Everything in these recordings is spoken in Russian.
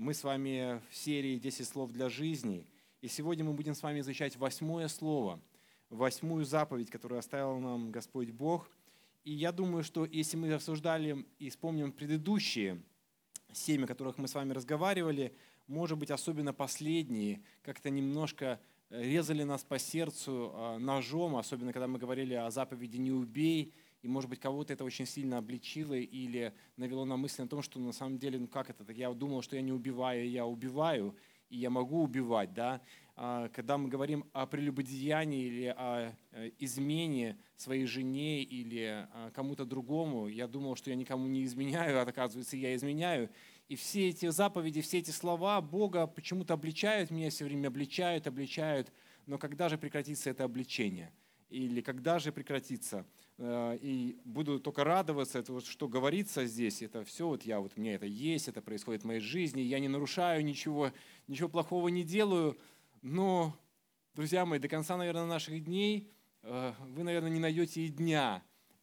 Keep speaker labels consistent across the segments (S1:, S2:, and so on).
S1: Мы с вами в серии «10 слов для жизни». И сегодня мы будем с вами изучать восьмое слово, восьмую заповедь, которую оставил нам Господь Бог. И я думаю, что если мы обсуждали и вспомним предыдущие семь, о которых мы с вами разговаривали, может быть, особенно последние, как-то немножко резали нас по сердцу а, ножом, особенно когда мы говорили о заповеди «не убей», и, может быть, кого-то это очень сильно обличило или навело на мысль о том, что на самом деле, ну как это, я думал, что я не убиваю, я убиваю, и я могу убивать, да. А, когда мы говорим о прелюбодеянии или о э, измене своей жене или а, кому-то другому, я думал, что я никому не изменяю, а оказывается, я изменяю. И все эти заповеди, все эти слова Бога почему-то обличают меня все время, обличают, обличают. Но когда же прекратится это обличение? Или когда же прекратится? Э, и буду только радоваться, это вот, что говорится здесь, это все, вот я, вот у меня это есть, это происходит в моей жизни, я не нарушаю ничего, ничего плохого не делаю, но, друзья мои, до конца, наверное, наших дней э, вы, наверное, не найдете и дня,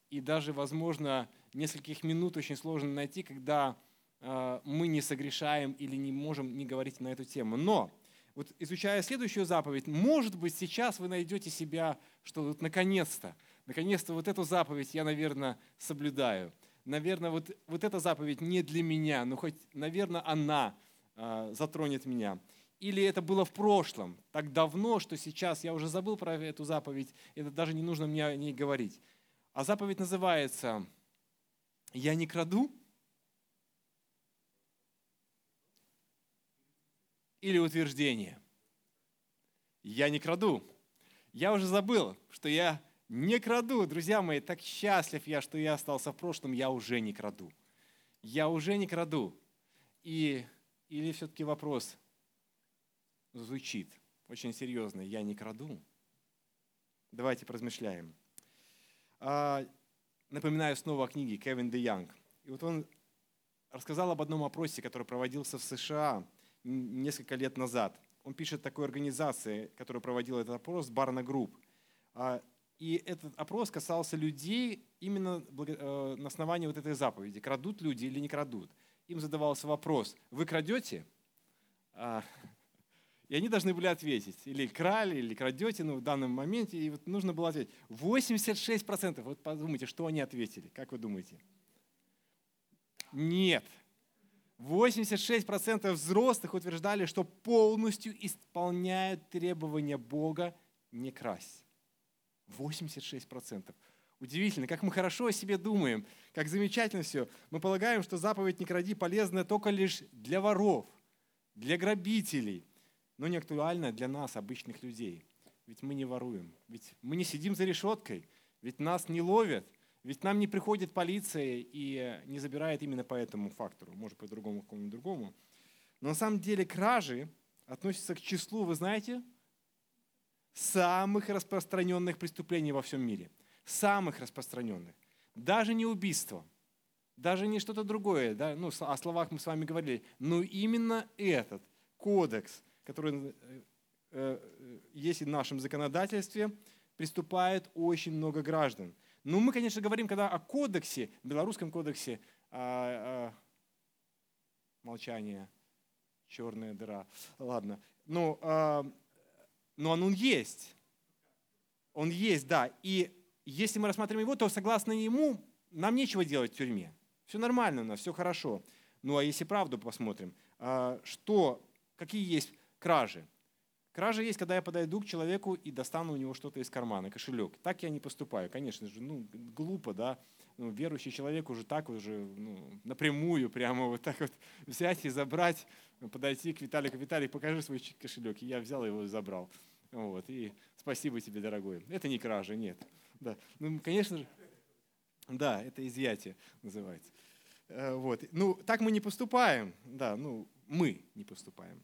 S1: и даже, возможно, нескольких минут очень сложно найти, когда Э, мы не согрешаем или не можем не говорить на эту тему. Но вот изучая следующую заповедь, может быть, сейчас вы найдете себя, что вот наконец-то, наконец-то вот эту заповедь я, наверное, соблюдаю. Наверное, вот, вот эта заповедь не для меня, но хоть, наверное, она э, затронет меня. Или это было в прошлом, так давно, что сейчас я уже забыл про эту заповедь, это даже не нужно мне о ней говорить. А заповедь называется «Я не краду», или утверждение. Я не краду. Я уже забыл, что я не краду. Друзья мои, так счастлив я, что я остался в прошлом, я уже не краду. Я уже не краду. И, или все-таки вопрос звучит очень серьезно. Я не краду. Давайте поразмышляем. А, напоминаю снова о книге Кевин Де Янг. И вот он рассказал об одном опросе, который проводился в США несколько лет назад. Он пишет такой организации, которая проводила этот опрос, Barna Group. И этот опрос касался людей именно э, на основании вот этой заповеди. Крадут люди или не крадут? Им задавался вопрос, вы крадете? А, и они должны были ответить, или крали, или крадете ну, в данном моменте. И вот нужно было ответить. 86%, вот подумайте, что они ответили. Как вы думаете? Нет. 86% взрослых утверждали, что полностью исполняют требования Бога не красть. 86%. Удивительно, как мы хорошо о себе думаем, как замечательно все. Мы полагаем, что заповедь «не кради» полезна только лишь для воров, для грабителей, но не актуальна для нас, обычных людей. Ведь мы не воруем, ведь мы не сидим за решеткой, ведь нас не ловят, ведь нам не приходит полиция и не забирает именно по этому фактору, может, по другому какому-нибудь другому. Но на самом деле кражи относятся к числу, вы знаете, самых распространенных преступлений во всем мире. Самых распространенных. Даже не убийство, даже не что-то другое. Да? Ну, о словах мы с вами говорили. Но именно этот кодекс, который э, э, есть в нашем законодательстве, приступает очень много граждан – ну, мы, конечно, говорим, когда о кодексе, белорусском кодексе, а, а, молчание, черная дыра, ладно. Ну, а, но он, он есть. Он есть, да. И если мы рассматриваем его, то согласно ему нам нечего делать в тюрьме. Все нормально у нас, все хорошо. Ну а если правду посмотрим, а, что, какие есть кражи? Кража есть, когда я подойду к человеку и достану у него что-то из кармана, кошелек. Так я не поступаю, конечно же, ну, глупо, да. Ну, верующий человек уже так уже ну, напрямую прямо вот так вот взять и забрать, подойти к Виталику, Виталик, покажи свой кошелек. И я взял его и забрал. Вот, и спасибо тебе, дорогой. Это не кража, нет. Да. Ну, конечно же, да, это изъятие называется. Э, вот. Ну, так мы не поступаем, да, ну, мы не поступаем.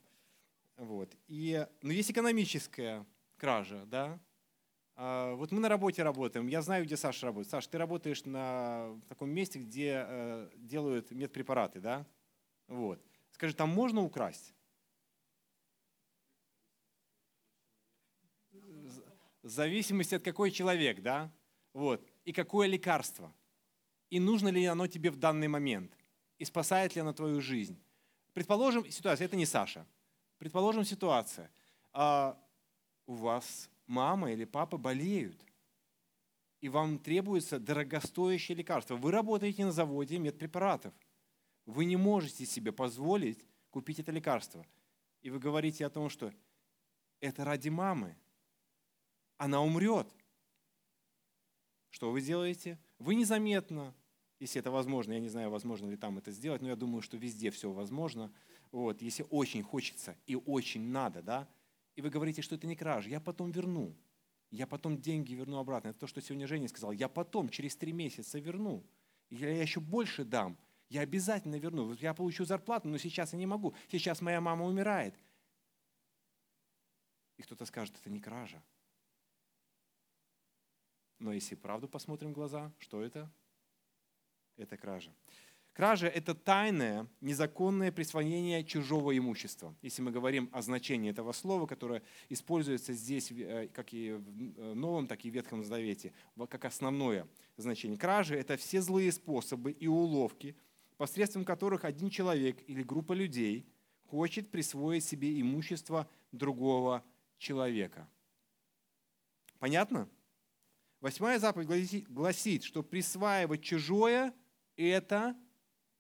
S1: Вот. И, ну, есть экономическая кража, да. А, вот мы на работе работаем. Я знаю, где Саша работает. Саша, ты работаешь на таком месте, где э, делают медпрепараты, да? Вот. Скажи, там можно украсть? В зависимости от какой человек, да? Вот. И какое лекарство. И нужно ли оно тебе в данный момент. И спасает ли оно твою жизнь. Предположим, ситуация, это не Саша. Предположим, ситуация. А у вас мама или папа болеют, и вам требуется дорогостоящее лекарство. Вы работаете на заводе медпрепаратов. Вы не можете себе позволить купить это лекарство. И вы говорите о том, что это ради мамы. Она умрет. Что вы делаете? Вы незаметно, если это возможно, я не знаю, возможно ли там это сделать, но я думаю, что везде все возможно. Вот, если очень хочется и очень надо, да, и вы говорите, что это не кража, я потом верну. Я потом деньги верну обратно. Это то, что сегодня Женя сказал. Я потом, через три месяца верну. Я еще больше дам. Я обязательно верну. Я получу зарплату, но сейчас я не могу. Сейчас моя мама умирает. И кто-то скажет, это не кража. Но если правду посмотрим в глаза, что это? Это кража. Кража – это тайное, незаконное присвоение чужого имущества. Если мы говорим о значении этого слова, которое используется здесь э, как и в э, Новом, так и в Ветхом Завете, как основное значение. Кража – это все злые способы и уловки, посредством которых один человек или группа людей хочет присвоить себе имущество другого человека. Понятно? Восьмая заповедь гласит, что присваивать чужое – это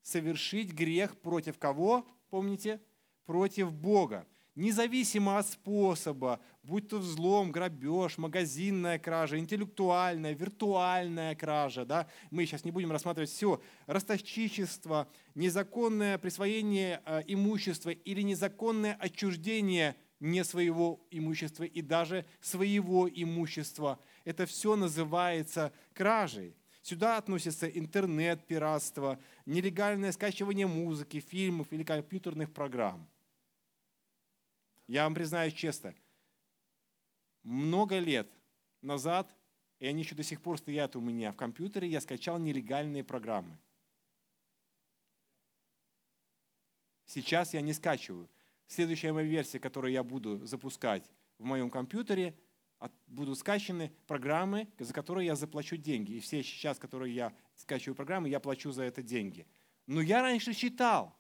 S1: совершить грех против кого? Помните? Против Бога. Независимо от способа, будь то взлом, грабеж, магазинная кража, интеллектуальная, виртуальная кража, да? мы сейчас не будем рассматривать все, ростовщичество, незаконное присвоение э, имущества или незаконное отчуждение не своего имущества и даже своего имущества. Это все называется кражей. Сюда относятся интернет, пиратство, нелегальное скачивание музыки, фильмов или компьютерных программ. Я вам признаюсь честно, много лет назад, и они еще до сих пор стоят у меня в компьютере, я скачал нелегальные программы. Сейчас я не скачиваю. Следующая моя версия, которую я буду запускать в моем компьютере – будут скачаны программы, за которые я заплачу деньги. И все сейчас, которые я скачиваю программы, я плачу за это деньги. Но я раньше читал,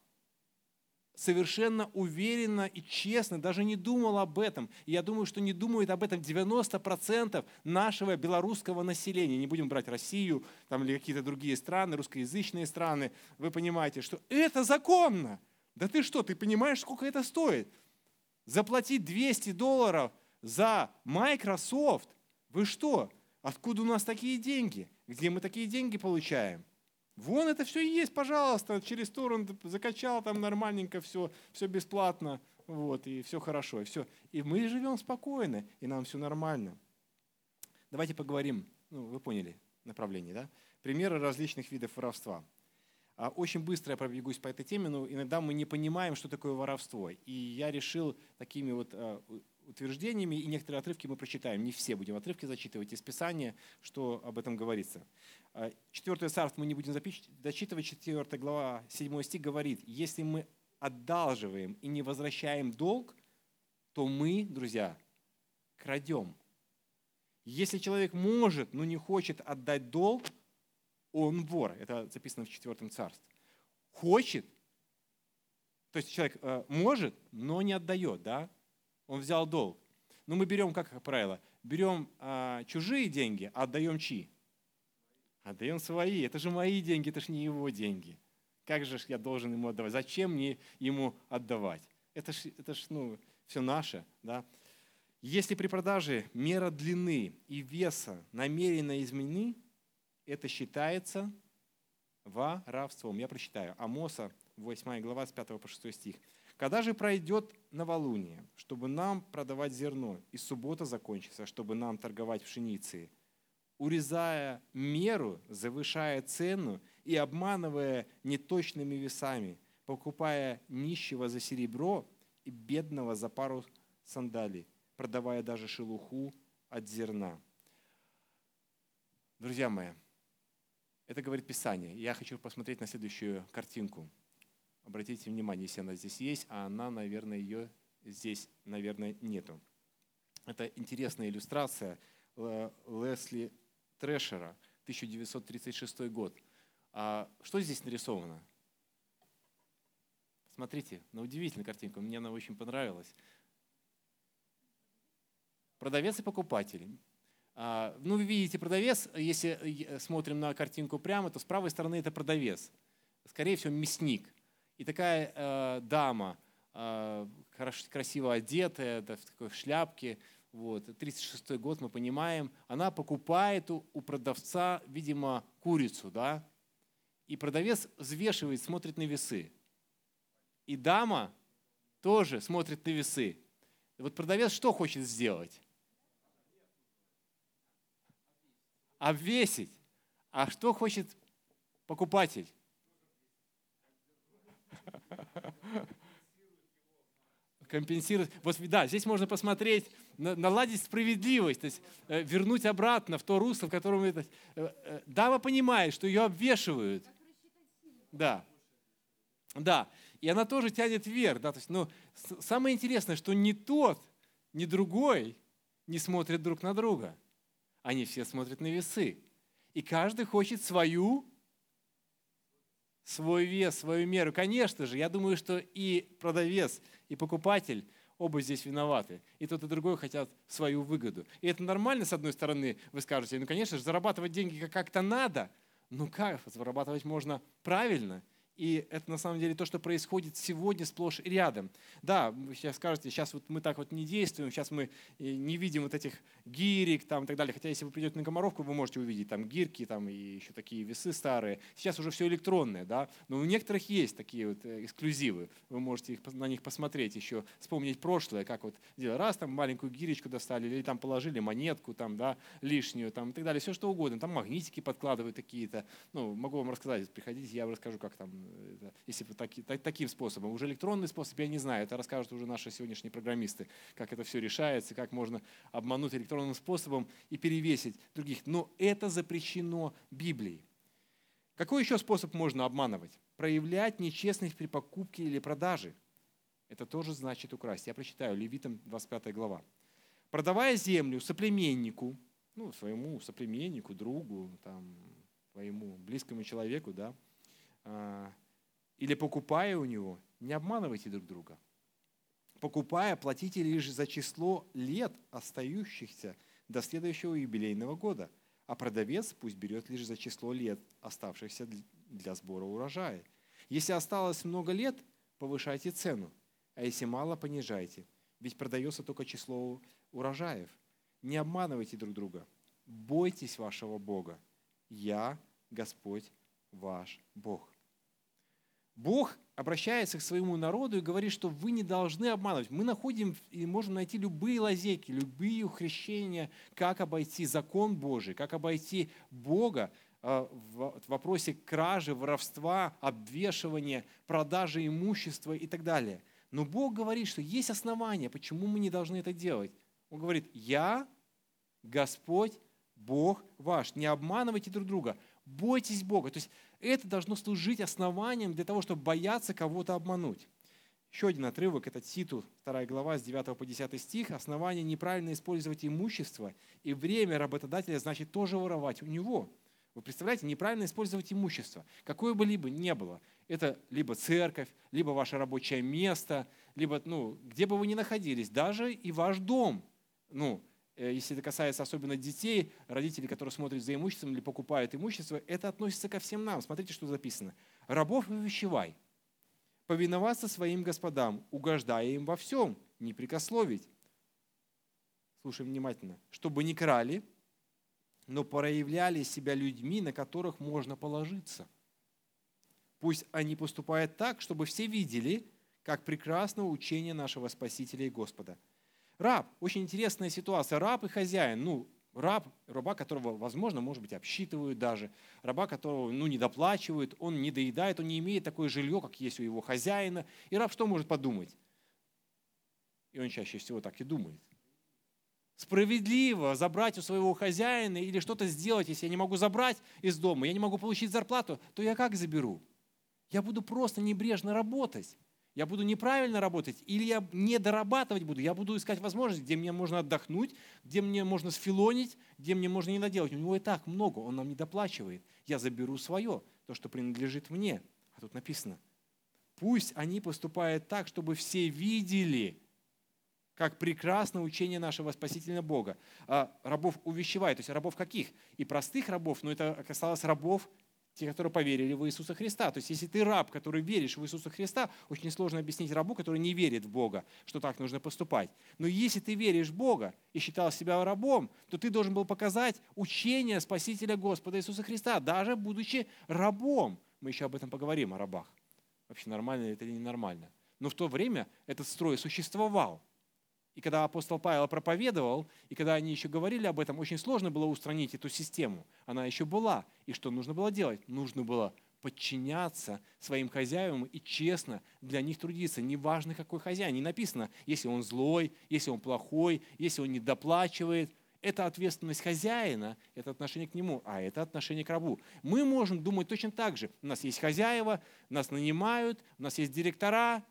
S1: совершенно уверенно и честно, даже не думал об этом. И я думаю, что не думают об этом 90% нашего белорусского населения. Не будем брать Россию там, или какие-то другие страны, русскоязычные страны. Вы понимаете, что это законно. Да ты что, ты понимаешь, сколько это стоит? Заплатить 200 долларов за Microsoft. Вы что? Откуда у нас такие деньги? Где мы такие деньги получаем? Вон это все есть, пожалуйста, через торрент закачал там нормальненько все, все бесплатно, вот, и все хорошо, и все. И мы живем спокойно, и нам все нормально. Давайте поговорим, ну, вы поняли направление, да? Примеры различных видов воровства. А, очень быстро я пробегусь по этой теме, но иногда мы не понимаем, что такое воровство. И я решил такими вот а, утверждениями, и некоторые отрывки мы прочитаем. Не все будем отрывки зачитывать из Писания, что об этом говорится. А, четвертое царство мы не будем зачитывать, 4 глава, 7 стих говорит, если мы одалживаем и не возвращаем долг, то мы, друзья, крадем. Если человек может, но не хочет отдать долг, он вор. Это записано в четвертом царстве. Хочет, то есть человек э, может, но не отдает, да? Он взял долг. Но мы берем, как правило, берем а, чужие деньги, а отдаем чьи? Отдаем свои. Это же мои деньги, это же не его деньги. Как же я должен ему отдавать? Зачем мне ему отдавать? Это же это ж, ну, все наше. Да? Если при продаже мера длины и веса намеренно изменены, это считается воровством. Я прочитаю. Амоса, 8 глава, с 5 по 6 стих. Когда же пройдет новолуние, чтобы нам продавать зерно, и суббота закончится, чтобы нам торговать пшеницей, урезая меру, завышая цену и обманывая неточными весами, покупая нищего за серебро и бедного за пару сандалий, продавая даже шелуху от зерна. Друзья мои, это говорит Писание. Я хочу посмотреть на следующую картинку – Обратите внимание, если она здесь есть, а она, наверное, ее здесь, наверное, нету. Это интересная иллюстрация Лесли Трэшера, 1936 год. А что здесь нарисовано? Смотрите, на удивительную картинку, мне она очень понравилась. Продавец и покупатель. А, ну, вы видите, продавец, если э, смотрим на картинку прямо, то с правой стороны это продавец. Скорее всего, мясник. И такая э, дама, э, красиво одетая, да, в такой шляпке, вот, 36 год, мы понимаем, она покупает у, у продавца, видимо, курицу, да, и продавец взвешивает, смотрит на весы. И дама тоже смотрит на весы. Вот продавец что хочет сделать? Обвесить. А что хочет покупатель? Компенсировать. Вот да, здесь можно посмотреть, наладить справедливость, то есть э, вернуть обратно в то русло, в котором это... Э, э, дама понимает, что ее обвешивают. Да. Да. И она тоже тянет вверх. Да? То есть, ну, самое интересное, что ни тот, ни другой не смотрят друг на друга. Они все смотрят на весы. И каждый хочет свою, свой вес, свою меру. Конечно же, я думаю, что и продавец, и покупатель оба здесь виноваты. И тот, и другой хотят свою выгоду. И это нормально, с одной стороны, вы скажете, ну, конечно же, зарабатывать деньги как-то надо. Ну как, зарабатывать можно правильно – и это на самом деле то, что происходит сегодня сплошь и рядом. Да, вы сейчас скажете, сейчас вот мы так вот не действуем, сейчас мы э, не видим вот этих гирек там, и так далее. Хотя если вы придете на Комаровку, вы можете увидеть там гирки там, и еще такие весы старые. Сейчас уже все электронное, да? но у некоторых есть такие вот э, эксклюзивы. Вы можете их, на них посмотреть еще, вспомнить прошлое, как вот делали. Раз там маленькую гиречку достали, или там положили монетку там, да, лишнюю там, и так далее, все что угодно. Там магнитики подкладывают какие-то. Ну, могу вам рассказать, приходите, я вам расскажу, как там если таки, так, таким способом. Уже электронный способ я не знаю, это расскажут уже наши сегодняшние программисты, как это все решается, как можно обмануть электронным способом и перевесить других. Но это запрещено Библией. Какой еще способ можно обманывать? Проявлять нечестность при покупке или продаже. Это тоже значит украсть. Я прочитаю Левитам 25 глава. Продавая землю соплеменнику, ну, своему соплеменнику, другу, там, своему близкому человеку, да, или покупая у него, не обманывайте друг друга. Покупая, платите лишь за число лет, остающихся до следующего юбилейного года, а продавец пусть берет лишь за число лет, оставшихся для сбора урожая. Если осталось много лет, повышайте цену, а если мало, понижайте, ведь продается только число урожаев. Не обманывайте друг друга. Бойтесь вашего Бога. Я Господь ваш Бог. Бог обращается к своему народу и говорит, что вы не должны обманывать. Мы находим и можем найти любые лазейки, любые ухрещения, как обойти закон Божий, как обойти Бога э, в вопросе кражи, воровства, обвешивания, продажи имущества и так далее. Но Бог говорит, что есть основания, почему мы не должны это делать. Он говорит, я Господь, Бог ваш. Не обманывайте друг друга. Бойтесь Бога. То есть это должно служить основанием для того, чтобы бояться кого-то обмануть. Еще один отрывок, это Титу, 2 глава, с 9 по 10 стих. Основание неправильно использовать имущество и время работодателя значит тоже воровать у него. Вы представляете, неправильно использовать имущество, какое бы либо ни было. Это либо церковь, либо ваше рабочее место, либо, ну, где бы вы ни находились, даже и ваш дом. Ну, если это касается особенно детей, родителей, которые смотрят за имуществом или покупают имущество, это относится ко всем нам. Смотрите, что записано. «Рабов увещевай, повиноваться своим господам, угождая им во всем, не прикословить». Слушаем внимательно. «Чтобы не крали, но проявляли себя людьми, на которых можно положиться. Пусть они поступают так, чтобы все видели, как прекрасно учение нашего Спасителя и Господа – Раб, очень интересная ситуация. Раб и хозяин. Ну, раб, раба, которого, возможно, может быть, обсчитывают даже, раба, которого, ну, не доплачивают, он не доедает, он не имеет такое жилье, как есть у его хозяина. И раб что может подумать? И он чаще всего так и думает. Справедливо забрать у своего хозяина или что-то сделать, если я не могу забрать из дома, я не могу получить зарплату, то я как заберу? Я буду просто небрежно работать. Я буду неправильно работать или я не дорабатывать буду. Я буду искать возможности, где мне можно отдохнуть, где мне можно сфилонить, где мне можно не наделать. У него и так много, он нам не доплачивает. Я заберу свое, то, что принадлежит мне. А тут написано, Пусть они поступают так, чтобы все видели, как прекрасно учение нашего спасительного Бога. А рабов увещевает, то есть рабов каких? И простых рабов, но это касалось рабов те, которые поверили в Иисуса Христа. То есть если ты раб, который веришь в Иисуса Христа, очень сложно объяснить рабу, который не верит в Бога, что так нужно поступать. Но если ты веришь в Бога и считал себя рабом, то ты должен был показать учение Спасителя Господа Иисуса Христа, даже будучи рабом. Мы еще об этом поговорим, о рабах. Вообще нормально это или ненормально. Но в то время этот строй существовал. И когда апостол Павел проповедовал, и когда они еще говорили об этом, очень сложно было устранить эту систему. Она еще была. И что нужно было делать? Нужно было подчиняться своим хозяевам и честно для них трудиться. Неважно, какой хозяин. Не написано, если он злой, если он плохой, если он не доплачивает. Это ответственность хозяина, это отношение к нему, а это отношение к рабу. Мы можем думать точно так же. У нас есть хозяева, нас нанимают, у нас есть директора,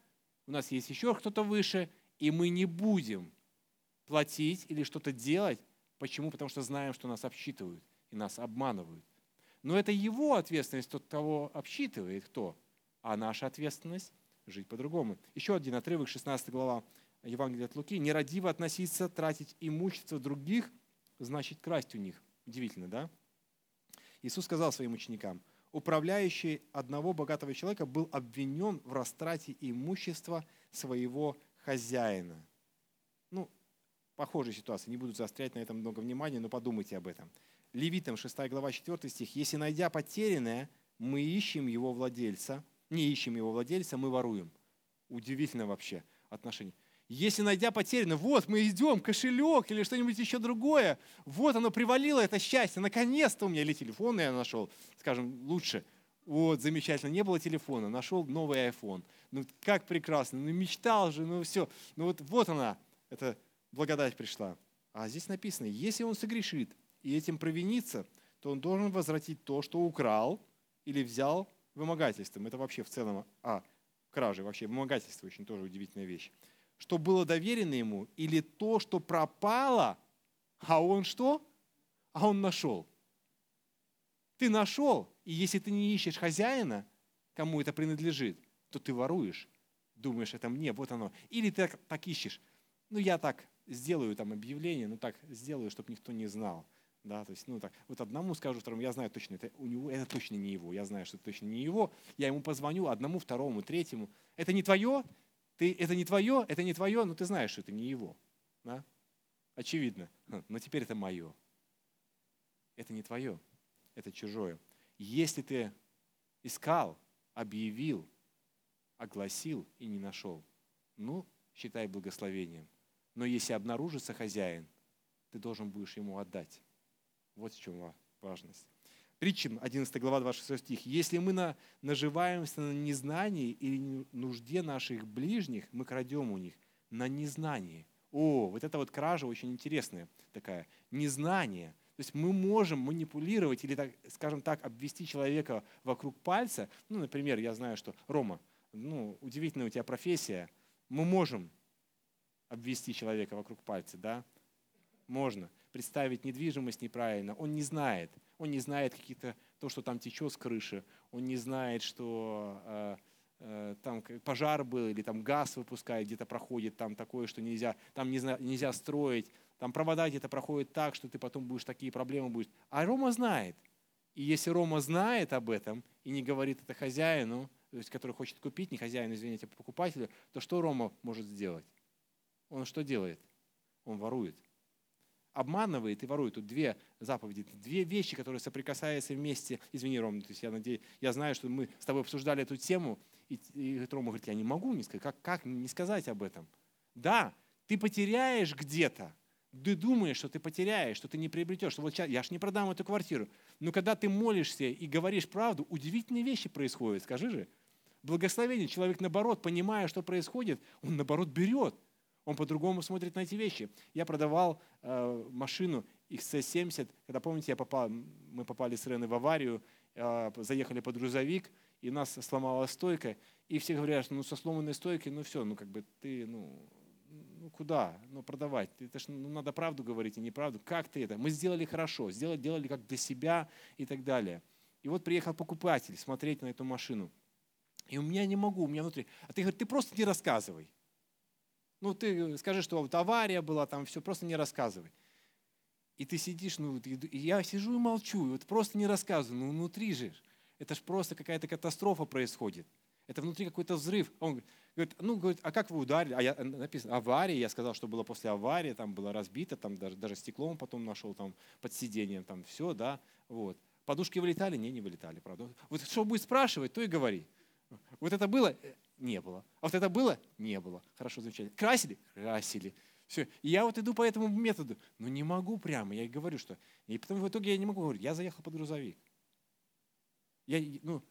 S1: у нас есть еще кто-то выше – и мы не будем платить или что-то делать. Почему? Потому что знаем, что нас обсчитывают и нас обманывают. Но это его ответственность, тот, кого обсчитывает кто. А наша ответственность – жить по-другому. Еще один отрывок, 16 глава Евангелия от Луки. «Нерадиво относиться, тратить имущество других, значит красть у них». Удивительно, да? Иисус сказал своим ученикам, управляющий одного богатого человека был обвинен в растрате имущества своего хозяина. Ну, похожая ситуация, не буду заострять на этом много внимания, но подумайте об этом. Левитам 6 глава 4 стих. «Если, найдя потерянное, мы ищем его владельца, не ищем его владельца, мы воруем». Удивительно вообще отношение. Если найдя потерянное, вот мы идем, кошелек или что-нибудь еще другое, вот оно привалило, это счастье, наконец-то у меня, или телефон я нашел, скажем, лучше – вот, замечательно. Не было телефона, нашел новый iPhone. Ну, как прекрасно. Ну, мечтал же, ну все. Ну, вот, вот она, эта благодать пришла. А здесь написано, если он согрешит и этим провинится, то он должен возвратить то, что украл или взял вымогательством. Это вообще в целом, а, кражи, вообще вымогательство очень тоже удивительная вещь. Что было доверено ему, или то, что пропало, а он что? А он нашел. Ты нашел, и если ты не ищешь хозяина, кому это принадлежит, то ты воруешь. Думаешь, это мне, вот оно. Или ты так, так ищешь. Ну, я так сделаю там объявление, ну так сделаю, чтобы никто не знал. Да, то есть, ну так, вот одному скажу, второму, я знаю точно, это у него, это точно не его, я знаю, что это точно не его, я ему позвоню одному, второму, третьему. Это не твое, ты, это не твое, это не твое, но ты знаешь, что это не его. Да? Очевидно. Но теперь это мое. Это не твое это чужое. Если ты искал, объявил, огласил и не нашел, ну, считай благословением. Но если обнаружится хозяин, ты должен будешь ему отдать. Вот в чем важность. Притчам, 11 глава, 26 стих. «Если мы на, наживаемся на незнании или нужде наших ближних, мы крадем у них на незнании». О, вот это вот кража очень интересная такая. Незнание. То есть мы можем манипулировать или, так, скажем так, обвести человека вокруг пальца. Ну, например, я знаю, что Рома, ну, удивительная у тебя профессия. Мы можем обвести человека вокруг пальца, да? Можно. Представить недвижимость неправильно. Он не знает. Он не знает какие-то то, что там течет с крыши. Он не знает, что э, э, там пожар был или там газ выпускает, где-то проходит, там такое, что нельзя, там нельзя, нельзя строить там провода где-то проходят так, что ты потом будешь такие проблемы будешь. А Рома знает. И если Рома знает об этом и не говорит это хозяину, то есть который хочет купить, не хозяину, извините, а покупателю, то что Рома может сделать? Он что делает? Он ворует. Обманывает и ворует. Тут две заповеди, две вещи, которые соприкасаются вместе. Извини, Рома, то есть я, надеюсь, я знаю, что мы с тобой обсуждали эту тему, и, и Рома говорит, я не могу не сказать. Как, как не сказать об этом? Да, ты потеряешь где-то, ты думаешь, что ты потеряешь, что ты не приобретешь, что вот сейчас, я ж не продам эту квартиру. Но когда ты молишься и говоришь правду, удивительные вещи происходят, скажи же. Благословение. Человек, наоборот, понимая, что происходит, он, наоборот, берет. Он по-другому смотрит на эти вещи. Я продавал э, машину XC70, когда, помните, я попал, мы попали с Реной в аварию, э, заехали под грузовик, и нас сломала стойка, и все говорят, что ну со сломанной стойкой, ну все, ну как бы ты, ну куда? Ну продавать. Это ж, ну, надо правду говорить, а не правду. Как ты это? Мы сделали хорошо, сделали, делали как для себя и так далее. И вот приехал покупатель смотреть на эту машину. И у меня не могу, у меня внутри. А ты говоришь, ты просто не рассказывай. Ну, ты скажи, что вот авария была, там все, просто не рассказывай. И ты сидишь, ну, и я сижу и молчу, и вот просто не рассказываю, ну, внутри же, это же просто какая-то катастрофа происходит. Это внутри какой-то взрыв. Он говорит, ну, говорит, а как вы ударили? А я написано, авария, я сказал, что было после аварии, там было разбито, там даже, даже стеклом потом нашел, там под сиденьем, там все, да, вот. Подушки вылетали? Не, не вылетали, правда. Вот что будет спрашивать, то и говори. Вот это было? Не было. А вот это было? Не было. Хорошо, замечательно. Красили? Красили. Все. И я вот иду по этому методу. Но не могу прямо. Я говорю, что... И потом в итоге я не могу говорить. Я заехал под грузовик. Я, ну,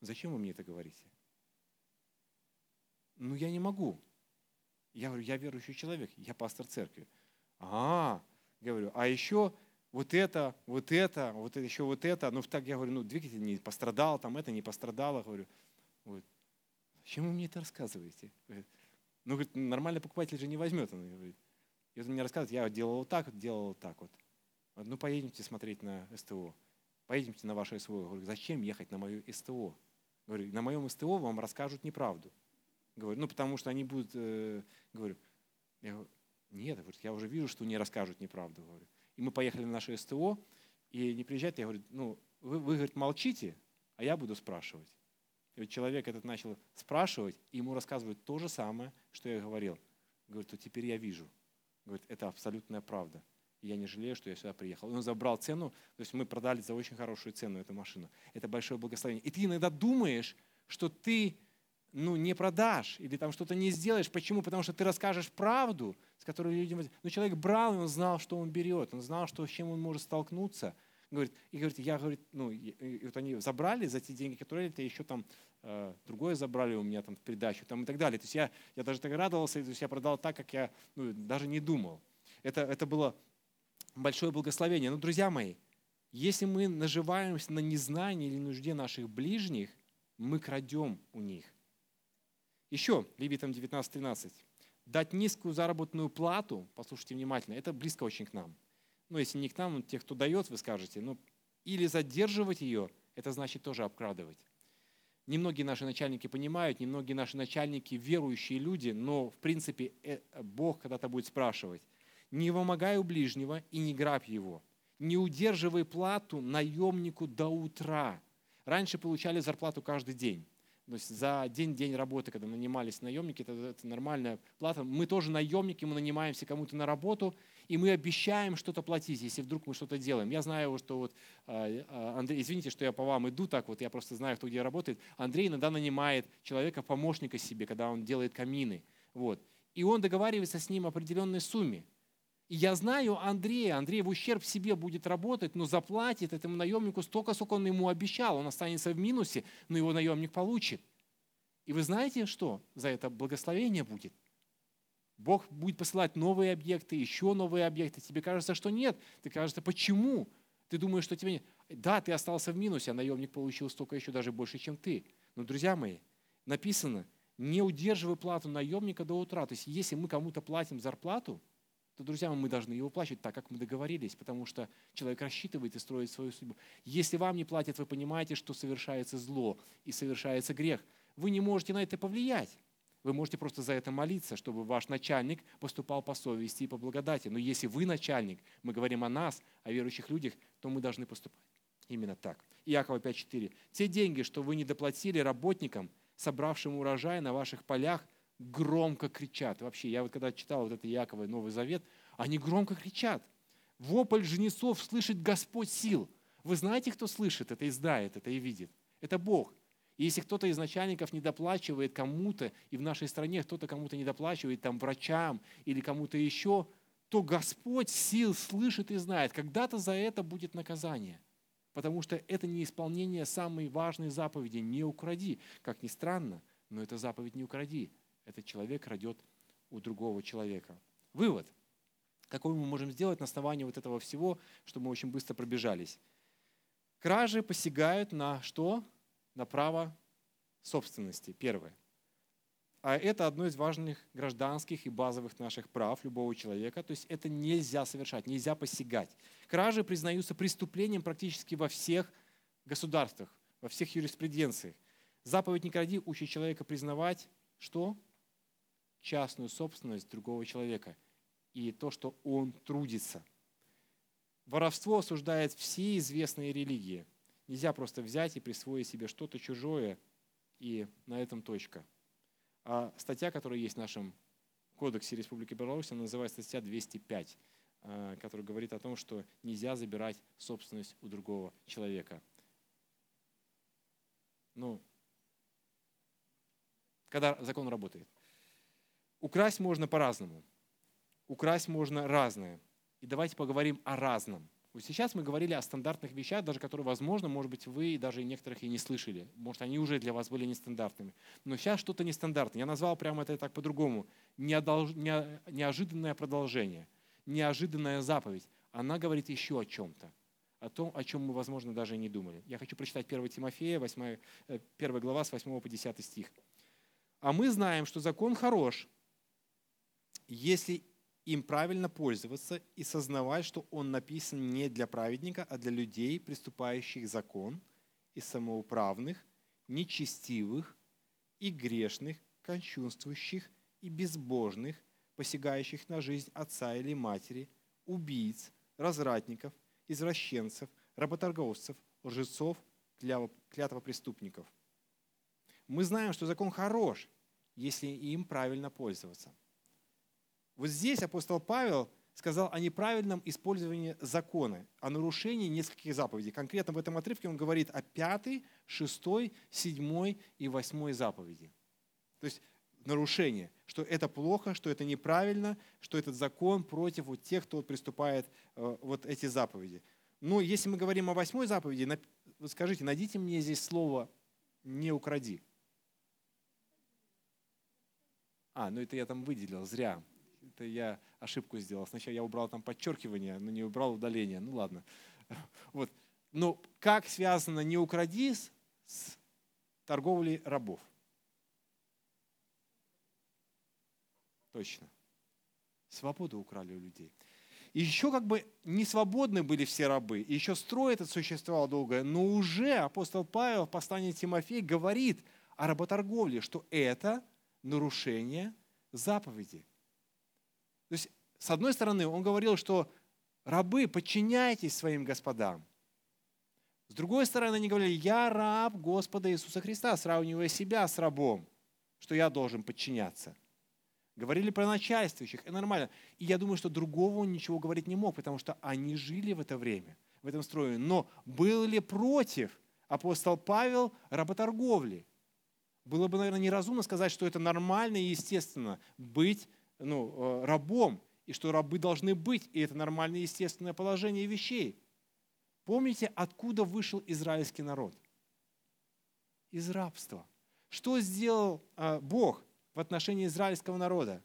S1: зачем вы мне это говорите? Ну, я не могу. Я говорю, я верующий человек, я пастор церкви. А, говорю, а еще вот это, вот это, вот это, еще вот это. Ну, так я говорю, ну, двигатель не пострадал, там это не пострадало. Говорю, вот. Зачем вы мне это рассказываете? Ну, говорит, нормальный покупатель же не возьмет. Он говорит. И он мне рассказывает, я делал вот так, делал вот так вот. Ну, поедемте смотреть на СТО. Поедемте на ваше СТО. Я говорю, зачем ехать на мое СТО? Говорю, на моем СТО вам расскажут неправду. Говорю, ну, потому что они будут, э, говорю, я говорю, нет, я уже вижу, что не расскажут неправду. Говорю. И мы поехали на наше СТО, и не приезжает, я говорю, ну, вы, вы говорит, молчите, а я буду спрашивать. И вот человек этот начал спрашивать, и ему рассказывают то же самое, что я говорил. Говорит, то теперь я вижу. Говорит, это абсолютная правда. И я не жалею, что я сюда приехал. Он забрал цену, то есть мы продали за очень хорошую цену эту машину. Это большое благословение. И ты иногда думаешь, что ты ну, не продашь или там что-то не сделаешь. Почему? Потому что ты расскажешь правду, с которой людям... Ну, человек брал, и он знал, что он берет, он знал, что, с чем он может столкнуться. Говорит, и говорит, я, говорит, ну, и, и вот они забрали за те деньги, которые это еще там э, другое забрали у меня там в придачу там и так далее. То есть я, я даже так радовался, то есть я продал так, как я ну, даже не думал. Это, это было большое благословение. Но, друзья мои, если мы наживаемся на незнании или нужде наших ближних, мы крадем у них. Еще, Левитам 19.13. Дать низкую заработную плату, послушайте внимательно, это близко очень к нам. Ну, если не к нам, тех, кто дает, вы скажете, ну, или задерживать ее, это значит тоже обкрадывать. Немногие наши начальники понимают, немногие наши начальники верующие люди, но в принципе э, Бог когда-то будет спрашивать, не вымогай у ближнего и не грабь его, не удерживай плату наемнику до утра. Раньше получали зарплату каждый день. То есть за день-день работы, когда нанимались наемники, это, это нормальная плата. Мы тоже наемники, мы нанимаемся кому-то на работу, и мы обещаем что-то платить, если вдруг мы что-то делаем. Я знаю, что вот, а, а, Андрей, извините, что я по вам иду так, вот я просто знаю, кто где работает. Андрей иногда нанимает человека, помощника себе, когда он делает камины. Вот. И он договаривается с ним определенной сумме. И я знаю Андрея, Андрей в ущерб себе будет работать, но заплатит этому наемнику столько, сколько он ему обещал. Он останется в минусе, но его наемник получит. И вы знаете, что за это благословение будет? Бог будет посылать новые объекты, еще новые объекты. Тебе кажется, что нет. Ты кажется, почему? Ты думаешь, что тебе нет. Да, ты остался в минусе, а наемник получил столько еще даже больше, чем ты. Но, друзья мои, написано, не удерживай плату наемника до утра. То есть, если мы кому-то платим зарплату, то, друзья, мы должны его платить так, как мы договорились, потому что человек рассчитывает и строит свою судьбу. Если вам не платят, вы понимаете, что совершается зло и совершается грех. Вы не можете на это повлиять. Вы можете просто за это молиться, чтобы ваш начальник поступал по совести и по благодати. Но если вы начальник, мы говорим о нас, о верующих людях, то мы должны поступать именно так. Иакова 5.4. Те деньги, что вы не доплатили работникам, собравшим урожай на ваших полях – громко кричат. Вообще, я вот когда читал вот это Якова Новый Завет, они громко кричат. Вопль жнецов слышит Господь сил. Вы знаете, кто слышит это и знает это и видит? Это Бог. И если кто-то из начальников не доплачивает кому-то, и в нашей стране кто-то кому-то не доплачивает, там, врачам или кому-то еще, то Господь сил слышит и знает. Когда-то за это будет наказание. Потому что это не исполнение самой важной заповеди «не укради». Как ни странно, но это заповедь «не укради» этот человек крадет у другого человека. Вывод. Какой мы можем сделать на основании вот этого всего, что мы очень быстро пробежались? Кражи посягают на что? На право собственности, первое. А это одно из важных гражданских и базовых наших прав любого человека. То есть это нельзя совершать, нельзя посягать. Кражи признаются преступлением практически во всех государствах, во всех юриспруденциях. Заповедь «не кради» учит человека признавать, что? Частную собственность другого человека и то, что он трудится. Воровство осуждает все известные религии. Нельзя просто взять и присвоить себе что-то чужое, и на этом точка. А статья, которая есть в нашем кодексе Республики Беларусь, она называется статья 205, а, которая говорит о том, что нельзя забирать собственность у другого человека. Ну, когда закон работает. Украсть можно по-разному. Украсть можно разное. И давайте поговорим о разном. Вот сейчас мы говорили о стандартных вещах, даже которые, возможно, может быть, вы даже некоторых и не слышали. Может, они уже для вас были нестандартными. Но сейчас что-то нестандартное. Я назвал прямо это так по-другому. Неожиданное продолжение, неожиданная заповедь. Она говорит еще о чем-то. О том, о чем мы, возможно, даже и не думали. Я хочу прочитать 1 Тимофея, 8, 1 э, глава с 8 по 10 стих. «А мы знаем, что закон хорош, если им правильно пользоваться и сознавать, что он написан не для праведника, а для людей, приступающих закон, и самоуправных, нечестивых, и грешных, кощунствующих, и безбожных, посягающих на жизнь отца или матери, убийц, развратников, извращенцев, работорговцев, лжецов, клятвопреступников. Мы знаем, что закон хорош, если им правильно пользоваться. Вот здесь апостол Павел сказал о неправильном использовании закона, о нарушении нескольких заповедей. Конкретно в этом отрывке он говорит о пятой, шестой, седьмой и восьмой заповеди. То есть нарушение, что это плохо, что это неправильно, что этот закон против вот тех, кто приступает э, вот эти заповеди. Но если мы говорим о восьмой заповеди, скажите, найдите мне здесь слово «не укради». А, ну это я там выделил, зря это я ошибку сделал. Сначала я убрал там подчеркивание, но не убрал удаление. Ну ладно. Вот. Но как связано «не укради» с торговлей рабов? Точно. Свободу украли у людей. И еще как бы не свободны были все рабы, и еще строй этот существовал долго, но уже апостол Павел в послании Тимофей говорит о работорговле, что это нарушение заповеди. То есть, с одной стороны, он говорил, что рабы, подчиняйтесь своим господам. С другой стороны, они говорили, я раб Господа Иисуса Христа, сравнивая себя с рабом, что я должен подчиняться. Говорили про начальствующих, и нормально. И я думаю, что другого он ничего говорить не мог, потому что они жили в это время, в этом строе. Но был ли против апостол Павел работорговли? Было бы, наверное, неразумно сказать, что это нормально и естественно быть ну, э, рабом, и что рабы должны быть, и это нормальное естественное положение вещей. Помните, откуда вышел израильский народ? Из рабства. Что сделал а, Бог в отношении израильского народа?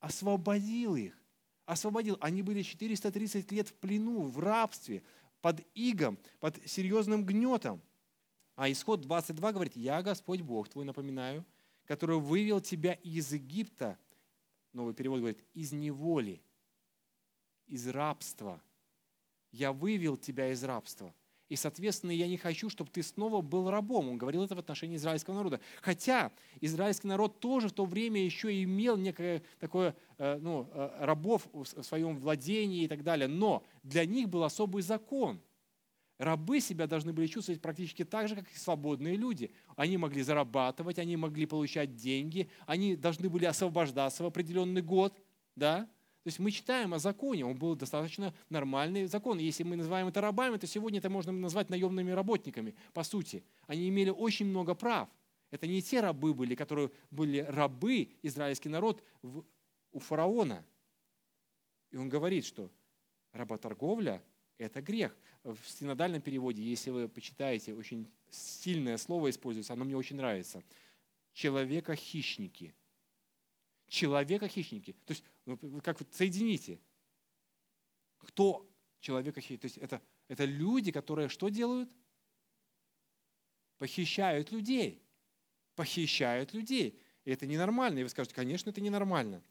S1: Освободил их. Освободил. Они были 430 лет в плену, в рабстве, под игом, под серьезным гнетом. А исход 22 говорит, «Я Господь Бог твой, напоминаю, который вывел тебя из Египта новый перевод говорит, из неволи, из рабства. Я вывел тебя из рабства. И, соответственно, я не хочу, чтобы ты снова был рабом. Он говорил это в отношении израильского народа. Хотя израильский народ тоже в то время еще имел некое такое, э, ну, э, рабов в своем владении и так далее. Но для них был особый закон – Рабы себя должны были чувствовать практически так же, как и свободные люди. Они могли зарабатывать, они могли получать деньги, они должны были освобождаться в определенный год. Да? То есть мы читаем о законе, он был достаточно нормальный закон. Если мы называем это рабами, то сегодня это можно назвать наемными работниками, по сути. Они имели очень много прав. Это не те рабы были, которые были рабы, израильский народ, у фараона. И он говорит, что работорговля – это грех в синодальном переводе, если вы почитаете, очень сильное слово используется, оно мне очень нравится. Человека-хищники. Человека-хищники. То есть, ну, как вот соедините. Кто человека-хищники? То есть это, это люди, которые что делают? Похищают людей. Похищают людей. И это ненормально. И вы скажете, конечно, это ненормально.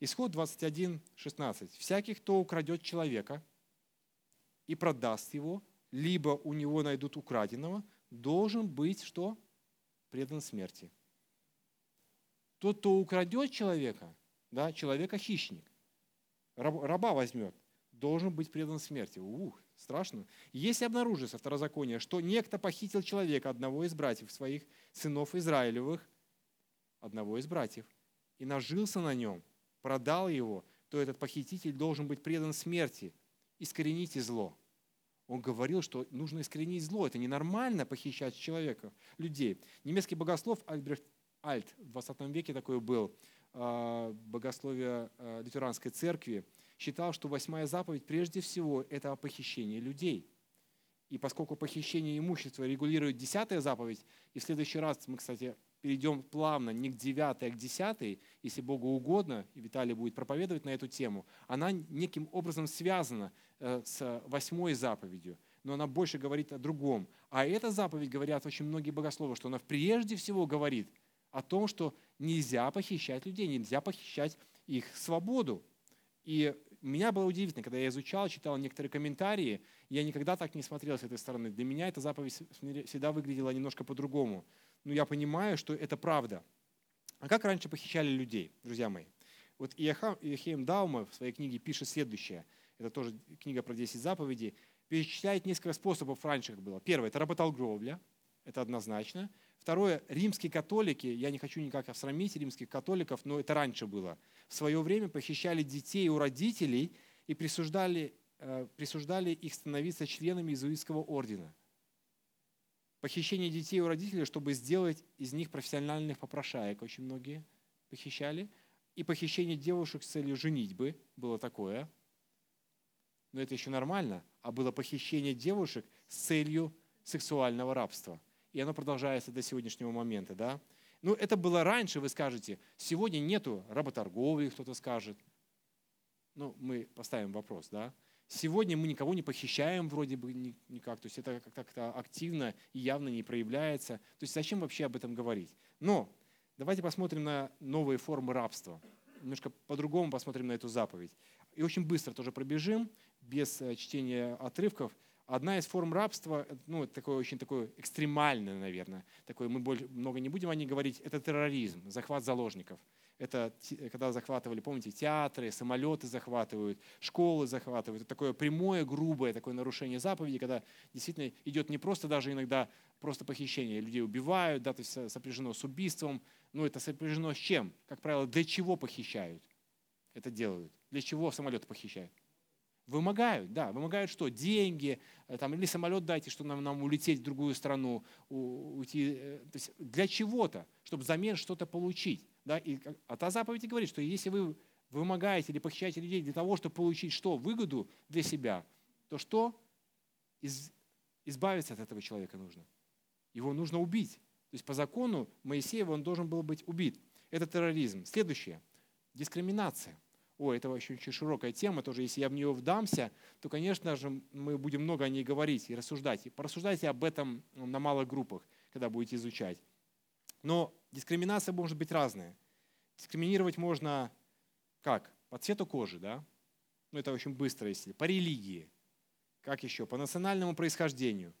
S1: Исход 21, 16. «Всякий, кто украдет человека, и продаст его, либо у него найдут украденного, должен быть что? предан смерти. Тот, кто украдет человека, да, человека хищник, раба возьмет, должен быть предан смерти. Ух, страшно. Если обнаружится второзаконие, что некто похитил человека, одного из братьев своих, сынов Израилевых, одного из братьев, и нажился на нем, продал его, то этот похититель должен быть предан смерти. Искорените зло. Он говорил, что нужно искоренить зло. Это ненормально похищать человека, людей. Немецкий богослов Альбрехт Альт в 20 веке такой был, а, богословие а, лютеранской церкви, считал, что восьмая заповедь прежде всего это похищение людей. И поскольку похищение имущества регулирует десятая заповедь, и в следующий раз мы, кстати, перейдем плавно не к девятой, а к десятой, если Богу угодно, и Виталий будет проповедовать на эту тему, она неким образом связана э, с восьмой заповедью, но она больше говорит о другом. А эта заповедь, говорят очень многие богословы, что она прежде всего говорит о том, что нельзя похищать людей, нельзя похищать их свободу. И меня было удивительно, когда я изучал, читал некоторые комментарии, я никогда так не смотрел с этой стороны. Для меня эта заповедь всегда выглядела немножко по-другому. Но я понимаю, что это правда. А как раньше похищали людей, друзья мои? Вот Иохим Даума в своей книге пишет следующее. Это тоже книга про 10 заповедей. Перечисляет несколько способов раньше, как было. Первое – это работорговля. Это однозначно. Второе, римские католики, я не хочу никак осрамить римских католиков, но это раньше было, в свое время похищали детей у родителей и присуждали, э, присуждали их становиться членами иезуитского ордена. Похищение детей у родителей, чтобы сделать из них профессиональных попрошаек, очень многие похищали. И похищение девушек с целью женитьбы, было такое. Но это еще нормально. А было похищение девушек с целью сексуального рабства – и оно продолжается до сегодняшнего момента. Да? Ну, это было раньше, вы скажете. Сегодня нету работорговли, кто-то скажет. Ну, мы поставим вопрос, да? Сегодня мы никого не похищаем вроде бы никак, то есть это как-то активно и явно не проявляется. То есть зачем вообще об этом говорить? Но давайте посмотрим на новые формы рабства. Немножко по-другому посмотрим на эту заповедь. И очень быстро тоже пробежим, без э, чтения отрывков. Одна из форм рабства, ну, такое очень такое экстремальное, наверное, такое, мы больше, много не будем о ней говорить, это терроризм, захват заложников. Это когда захватывали, помните, театры, самолеты захватывают, школы захватывают. Это такое прямое, грубое такое нарушение заповеди, когда действительно идет не просто даже иногда просто похищение, людей убивают, да, то есть сопряжено с убийством, но это сопряжено с чем? Как правило, для чего похищают? Это делают. Для чего самолеты похищают? Вымогают, да, вымогают что? Деньги, э, там, или самолет дайте, чтобы нам, нам улететь в другую страну, уйти. Э, то есть для чего-то, чтобы взамен что-то получить. Да? И, а та заповедь говорит, что если вы вымогаете или похищаете людей для того, чтобы получить что? Выгоду для себя, то что? Из, избавиться от этого человека нужно. Его нужно убить. То есть по закону Моисеева он должен был быть убит. Это терроризм. Следующее. Дискриминация. О, это очень, очень широкая тема тоже. Если я в нее вдамся, то, конечно же, мы будем много о ней говорить и рассуждать. И порассуждайте об этом на малых группах, когда будете изучать. Но дискриминация может быть разная. Дискриминировать можно как? По цвету кожи, да? Ну, это очень быстро, если. По религии. Как еще? По национальному происхождению.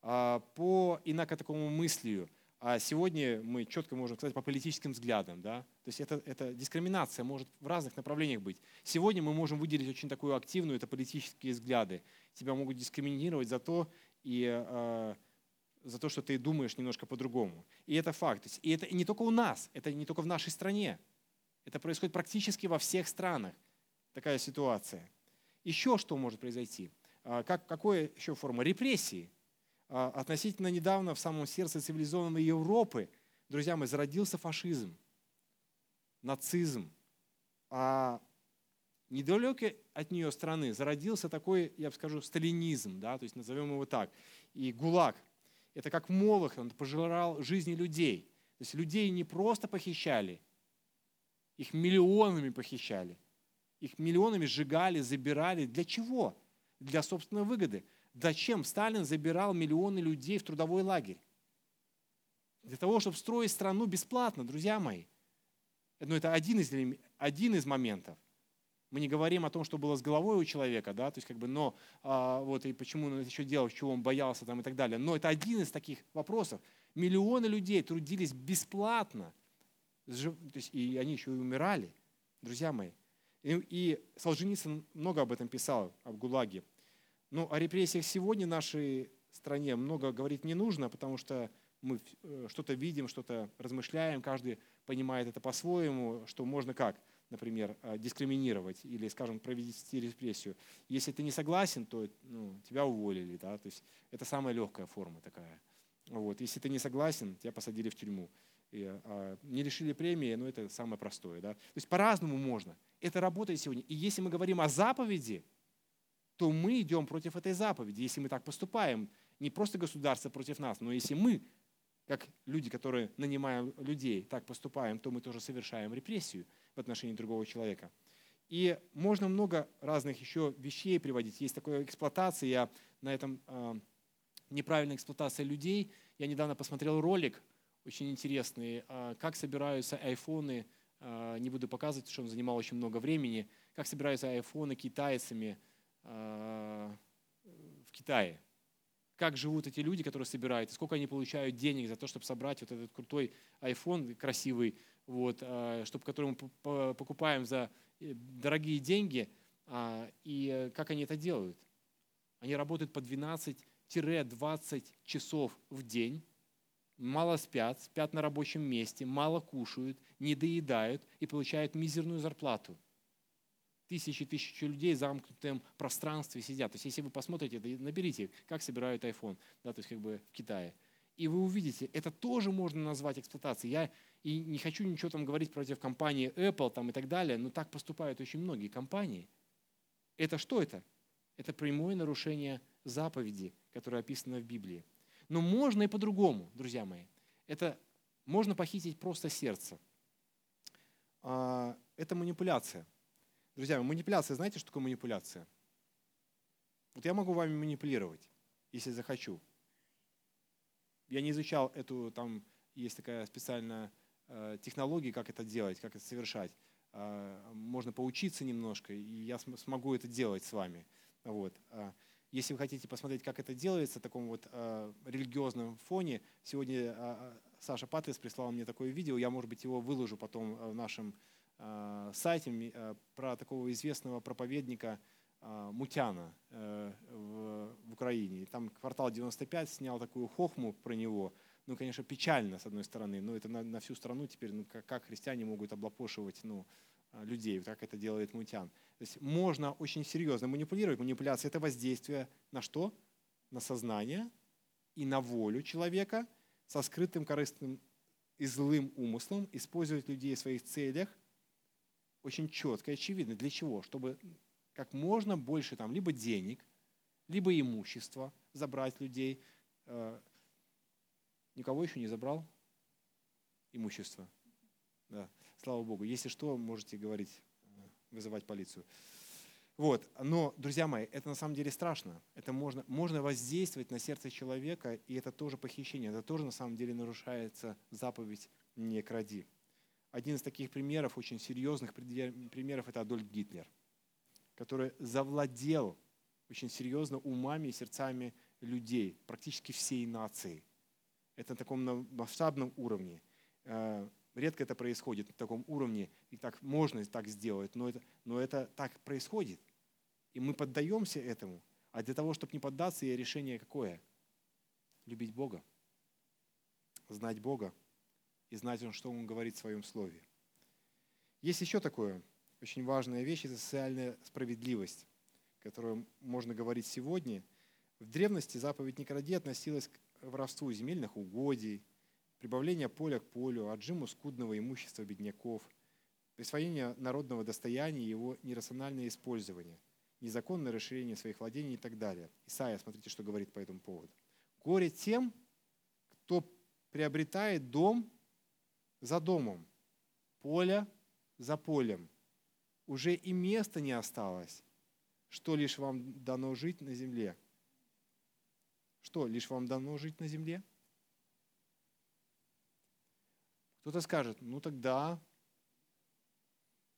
S1: А, по инако такому мыслию. А сегодня мы четко можем сказать по политическим взглядам. Да? То есть это, это дискриминация может в разных направлениях быть. Сегодня мы можем выделить очень такую активную, это политические взгляды. Тебя могут дискриминировать за то, и, э, за то, что ты думаешь немножко по-другому. И это факт. И это не только у нас, это не только в нашей стране. Это происходит практически во всех странах. Такая ситуация. Еще что может произойти? А, как, какая еще форма? Репрессии. А, относительно недавно в самом сердце цивилизованной Европы, друзья мои, зародился фашизм, нацизм. А недалеко от нее страны зародился такой, я бы скажу, сталинизм, да, то есть назовем его так, и ГУЛАГ. Это как Молох, он пожирал жизни людей. То есть людей не просто похищали, их миллионами похищали. Их миллионами сжигали, забирали. Для чего? Для собственной выгоды. Зачем Сталин забирал миллионы людей в трудовой лагерь? Для того, чтобы строить страну бесплатно, друзья мои. Но это один из, один из моментов. Мы не говорим о том, что было с головой у человека, да, то есть как бы, но а, вот и почему он это еще делал, чего он боялся там и так далее. Но это один из таких вопросов. Миллионы людей трудились бесплатно, то есть, и они еще и умирали, друзья мои. И, и Солженицын много об этом писал, об ГУЛАГе. Ну, о репрессиях сегодня в нашей стране много говорить не нужно, потому что мы э, что-то видим, что-то размышляем, каждый понимает это по-своему, что можно как, например, э, дискриминировать или, скажем, провести репрессию. Если ты не согласен, то ну, тебя уволили. Да? То есть это самая легкая форма такая. Вот. Если ты не согласен, тебя посадили в тюрьму. И, а, не решили премии, но это самое простое. Да? То есть по-разному можно. Это работает сегодня. И если мы говорим о заповеди, то мы идем против этой заповеди. Если мы так поступаем, не просто государство против нас, но если мы, как люди, которые нанимаем людей, так поступаем, то мы тоже совершаем репрессию в отношении другого человека. И можно много разных еще вещей приводить. Есть такая эксплуатация, я на этом э, неправильная эксплуатация людей. Я недавно посмотрел ролик, очень интересный, э, как собираются айфоны, э, не буду показывать, что он занимал очень много времени, как собираются айфоны китайцами в Китае как живут эти люди, которые собирают, сколько они получают денег за то, чтобы собрать вот этот крутой iPhone красивый, вот, а, чтобы, который мы покупаем за э, дорогие деньги, а, и э, как они это делают. Они работают по 12-20 часов в день, мало спят, спят на рабочем месте, мало кушают, не доедают и получают мизерную зарплату – тысячи и тысячи людей в замкнутом пространстве сидят. То есть если вы посмотрите, наберите, как собирают iPhone, да, то есть как бы в Китае. И вы увидите, это тоже можно назвать эксплуатацией. Я и не хочу ничего там говорить против компании Apple там, и так далее, но так поступают очень многие компании. Это что это? Это прямое нарушение заповеди, которое описано в Библии. Но можно и по-другому, друзья мои. Это можно похитить просто сердце. А, это манипуляция. Друзья, манипуляция, знаете, что такое манипуляция? Вот я могу вами манипулировать, если захочу. Я не изучал эту, там есть такая специальная э, технология, как это делать, как это совершать. Э, можно поучиться немножко, и я смогу это делать с вами. Вот. Э, если вы хотите посмотреть, как это делается, в таком вот э, религиозном фоне, сегодня э, Саша Патрис прислал мне такое видео, я, может быть, его выложу потом в нашем Э, сайте э, про такого известного проповедника э, Мутяна в, Украине. Там квартал 95 снял такую хохму про него. Ну, конечно, печально, с одной стороны, но это на, на всю страну теперь, ну, как, как христиане могут облапошивать ну, людей, как это делает Мутян. То есть можно очень серьезно манипулировать. Манипуляция – это воздействие на что? На сознание и на волю человека со скрытым корыстным и злым умыслом, использовать людей в своих целях – очень четко и очевидно. Для чего? Чтобы как можно больше там либо денег, либо имущества забрать людей. Э, никого еще не забрал имущество? Да, слава Богу. Если что, можете говорить, вызывать полицию. Вот. Но, друзья мои, это на самом деле страшно. Это можно, можно воздействовать на сердце человека, и это тоже похищение. Это тоже на самом деле нарушается заповедь «не кради». Один из таких примеров, очень серьезных примеров, это Адольф Гитлер, который завладел очень серьезно умами и сердцами людей, практически всей нации. Это на таком масштабном уровне. Э, редко это происходит на таком уровне, и так можно так сделать, но это, но это так происходит. И мы поддаемся этому. А для того, чтобы не поддаться, решение какое? Любить Бога, знать Бога, и знать, что Он говорит в Своем Слове. Есть еще такое очень важная вещь, это социальная справедливость, которую можно говорить сегодня. В древности заповедь «Не кради» относилась к воровству земельных угодий, прибавление поля к полю, отжиму скудного имущества бедняков, присвоение народного достояния и его нерациональное использование, незаконное расширение своих владений и так далее. Исайя, смотрите, что говорит по этому поводу. «Горе тем, кто приобретает дом за домом, поле за полем. Уже и места не осталось, что лишь вам дано жить на земле. Что лишь вам дано жить на земле? Кто-то скажет, ну тогда,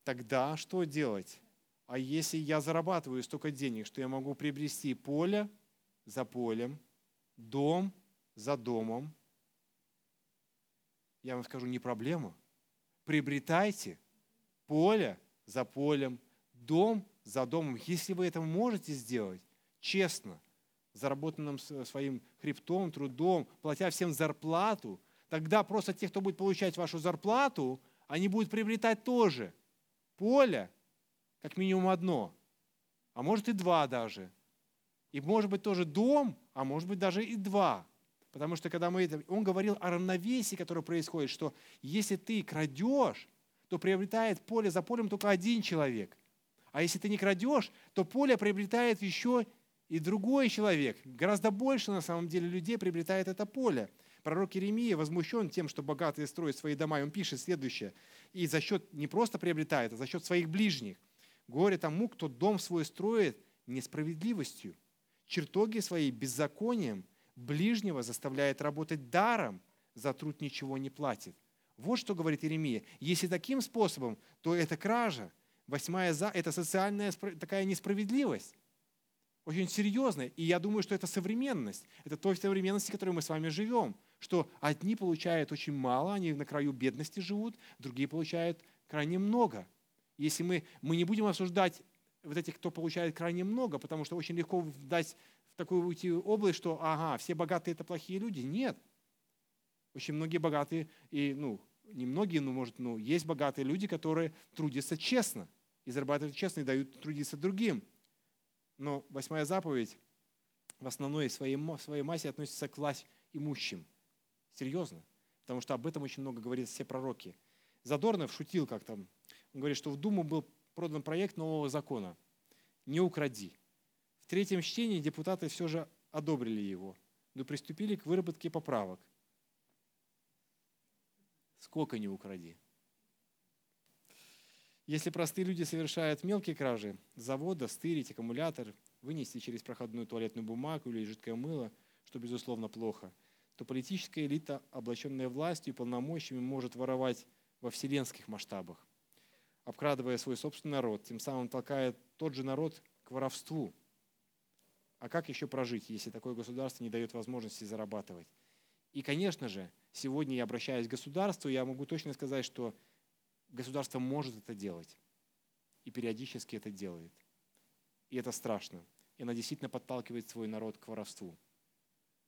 S1: тогда что делать? А если я зарабатываю столько денег, что я могу приобрести поле за полем, дом за домом, я вам скажу, не проблема. Приобретайте поле за полем, дом за домом. Если вы это можете сделать, честно, заработанным своим хребтом, трудом, платя всем зарплату, тогда просто те, кто будет получать вашу зарплату, они будут приобретать тоже поле, как минимум одно, а может и два даже. И может быть тоже дом, а может быть даже и два. Потому что когда мы это, он говорил о равновесии, которое происходит, что если ты крадешь, то приобретает поле за полем только один человек. А если ты не крадешь, то поле приобретает еще и другой человек. Гораздо больше на самом деле людей приобретает это поле. Пророк Иеремия возмущен тем, что богатые строят свои дома, и он пишет следующее. И за счет, не просто приобретает, а за счет своих ближних. Горе тому, кто дом свой строит несправедливостью, чертоги свои беззаконием, ближнего заставляет работать даром, за труд ничего не платит. Вот что говорит Иеремия. Если таким способом, то это кража. Восьмая за – это социальная такая несправедливость. Очень серьезная. И я думаю, что это современность. Это той современности, в которой мы с вами живем. Что одни получают очень мало, они на краю бедности живут, другие получают крайне много. Если мы, мы не будем осуждать вот этих, кто получает крайне много, потому что очень легко дать такую уйти область, что ага, все богатые это плохие люди. Нет. Очень многие богатые, и, ну, не многие, но, может, ну, есть богатые люди, которые трудятся честно и зарабатывают честно и дают трудиться другим. Но восьмая заповедь в основной своей, своей массе относится к власть имущим. Серьезно. Потому что об этом очень много говорят все пророки. Задорнов шутил как-то. Он говорит, что в Думу был продан проект нового закона «Не укради». В третьем чтении депутаты все же одобрили его, но приступили к выработке поправок. Сколько не укради. Если простые люди совершают мелкие кражи, завода, стырить аккумулятор, вынести через проходную туалетную бумагу или жидкое мыло, что, безусловно, плохо, то политическая элита, облаченная властью и полномочиями, может воровать во вселенских масштабах обкрадывая свой собственный народ, тем самым толкает тот же народ к воровству. А как еще прожить, если такое государство не дает возможности зарабатывать? И, конечно же, сегодня я обращаюсь к государству, я могу точно сказать, что государство может это делать. И периодически это делает. И это страшно. И оно действительно подталкивает свой народ к воровству.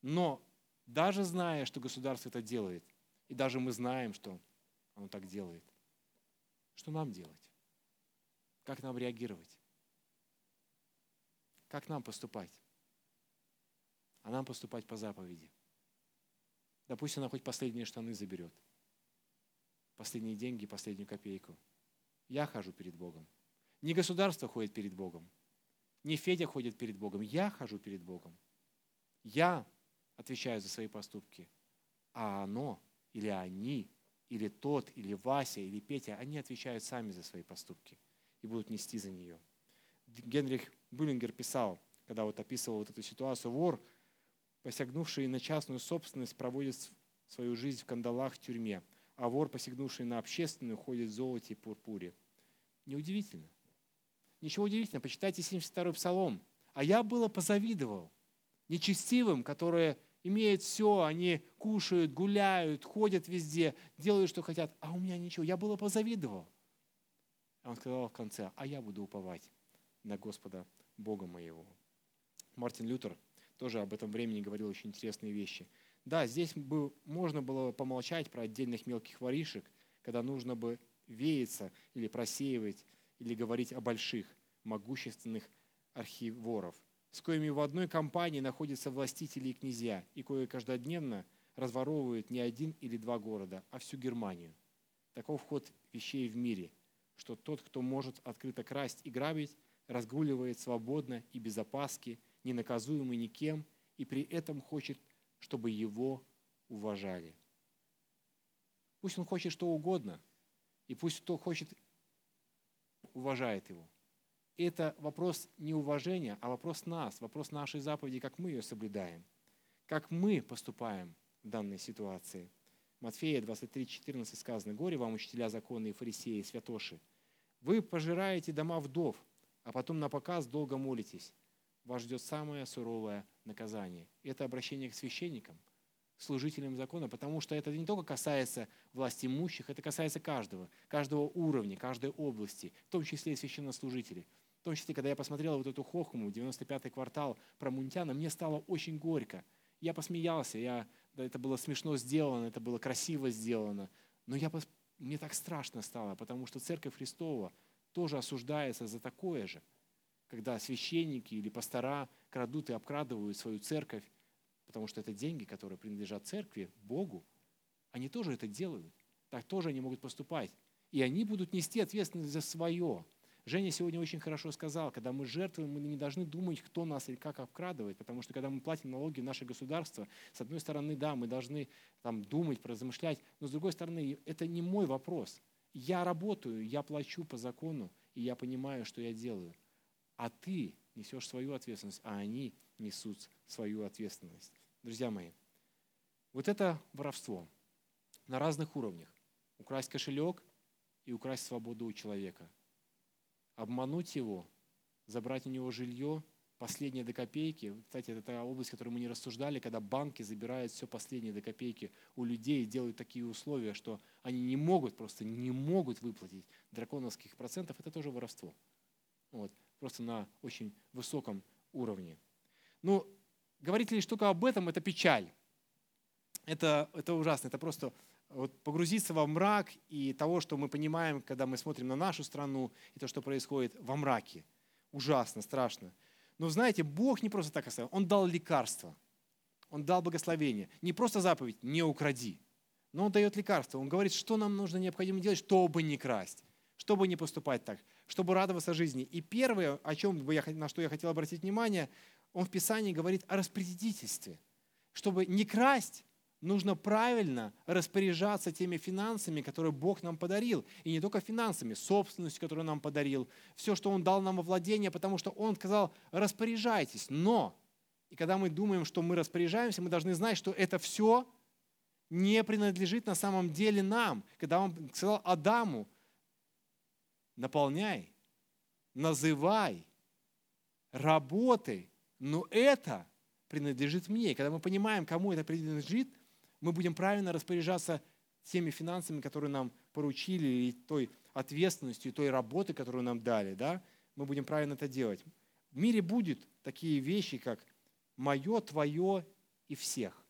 S1: Но даже зная, что государство это делает, и даже мы знаем, что оно так делает, что нам делать? Как нам реагировать? Как нам поступать? А нам поступать по заповеди. Допустим, она хоть последние штаны заберет. Последние деньги, последнюю копейку. Я хожу перед Богом. Не государство ходит перед Богом. Не Федя ходит перед Богом. Я хожу перед Богом. Я отвечаю за свои поступки. А оно или они или тот, или Вася, или Петя, они отвечают сами за свои поступки и будут нести за нее. Генрих Буллингер писал, когда вот описывал вот эту ситуацию, вор, посягнувший на частную собственность, проводит свою жизнь в кандалах в тюрьме, а вор, посягнувший на общественную, ходит в золоте и пурпуре. Неудивительно. Ничего удивительного. Почитайте 72-й псалом. А я было позавидовал нечестивым, которые имеют все, они кушают, гуляют, ходят везде, делают, что хотят, а у меня ничего. Я было позавидовал. А он сказал в конце, а я буду уповать на Господа Бога моего. Мартин Лютер тоже об этом времени говорил очень интересные вещи. Да, здесь бы, можно было помолчать про отдельных мелких воришек, когда нужно бы веяться или просеивать, или говорить о больших, могущественных архиворов – с коими в одной компании находятся властители и князья, и кое каждодневно разворовывают не один или два города, а всю Германию. Таков ход вещей в мире, что тот, кто может открыто красть и грабить, разгуливает свободно и без опаски, ненаказуемый никем, и при этом хочет, чтобы его уважали. Пусть он хочет что угодно, и пусть кто хочет, уважает его – это вопрос не уважения, а вопрос нас, вопрос нашей заповеди, как мы ее соблюдаем, как мы поступаем в данной ситуации. Матфея 23:14 сказано, «Горе вам, учителя закона и фарисеи, святоши! Вы пожираете дома вдов, а потом на показ долго молитесь. Вас ждет самое суровое наказание». Это обращение к священникам, служителем закона, потому что это не только касается власти имущих, это касается каждого, каждого уровня, каждой области, в том числе и священнослужителей. В том числе, когда я посмотрел вот эту хохму, 95-й квартал про Мунтяна, мне стало очень горько. Я посмеялся, я, да, это было смешно сделано, это было красиво сделано, но я, мне так страшно стало, потому что Церковь Христова тоже осуждается за такое же, когда священники или пастора крадут и обкрадывают свою церковь, потому что это деньги, которые принадлежат церкви, Богу, они тоже это делают. Так тоже они могут поступать. И они будут нести ответственность за свое. Женя сегодня очень хорошо сказал, когда мы жертвуем, мы не должны думать, кто нас или как обкрадывает, потому что когда мы платим налоги в наше государство, с одной стороны, да, мы должны там, думать, размышлять, но с другой стороны, это не мой вопрос. Я работаю, я плачу по закону, и я понимаю, что я делаю. А ты несешь свою ответственность, а они несут свою ответственность. Друзья мои, вот это воровство на разных уровнях. Украсть кошелек и украсть свободу у человека. Обмануть его, забрать у него жилье, последние до копейки. Кстати, это та область, которую мы не рассуждали, когда банки забирают все последние до копейки у людей и делают такие условия, что они не могут, просто не могут выплатить драконовских процентов. Это тоже воровство. Вот. Просто на очень высоком уровне. Ну, говорить лишь только об этом – это печаль. Это, это ужасно, это просто вот погрузиться во мрак и того, что мы понимаем, когда мы смотрим на нашу страну, и то, что происходит во мраке. Ужасно, страшно. Но знаете, Бог не просто так оставил, Он дал лекарство, Он дал благословение. Не просто заповедь «не укради», но Он дает лекарство. Он говорит, что нам нужно необходимо делать, чтобы не красть, чтобы не поступать так, чтобы радоваться жизни. И первое, о чем бы я, на что я хотел обратить внимание, он в Писании говорит о распорядительстве. Чтобы не красть, нужно правильно распоряжаться теми финансами, которые Бог нам подарил. И не только финансами, собственностью, которую нам подарил, все, что Он дал нам во владение, потому что Он сказал, распоряжайтесь. Но, и когда мы думаем, что мы распоряжаемся, мы должны знать, что это все не принадлежит на самом деле нам. Когда Он сказал Адаму, наполняй, называй, работай, но это принадлежит мне. И когда мы понимаем, кому это принадлежит, мы будем правильно распоряжаться теми финансами, которые нам поручили, и той ответственностью, и той работой, которую нам дали. Да? Мы будем правильно это делать. В мире будет такие вещи, как мое, твое и всех.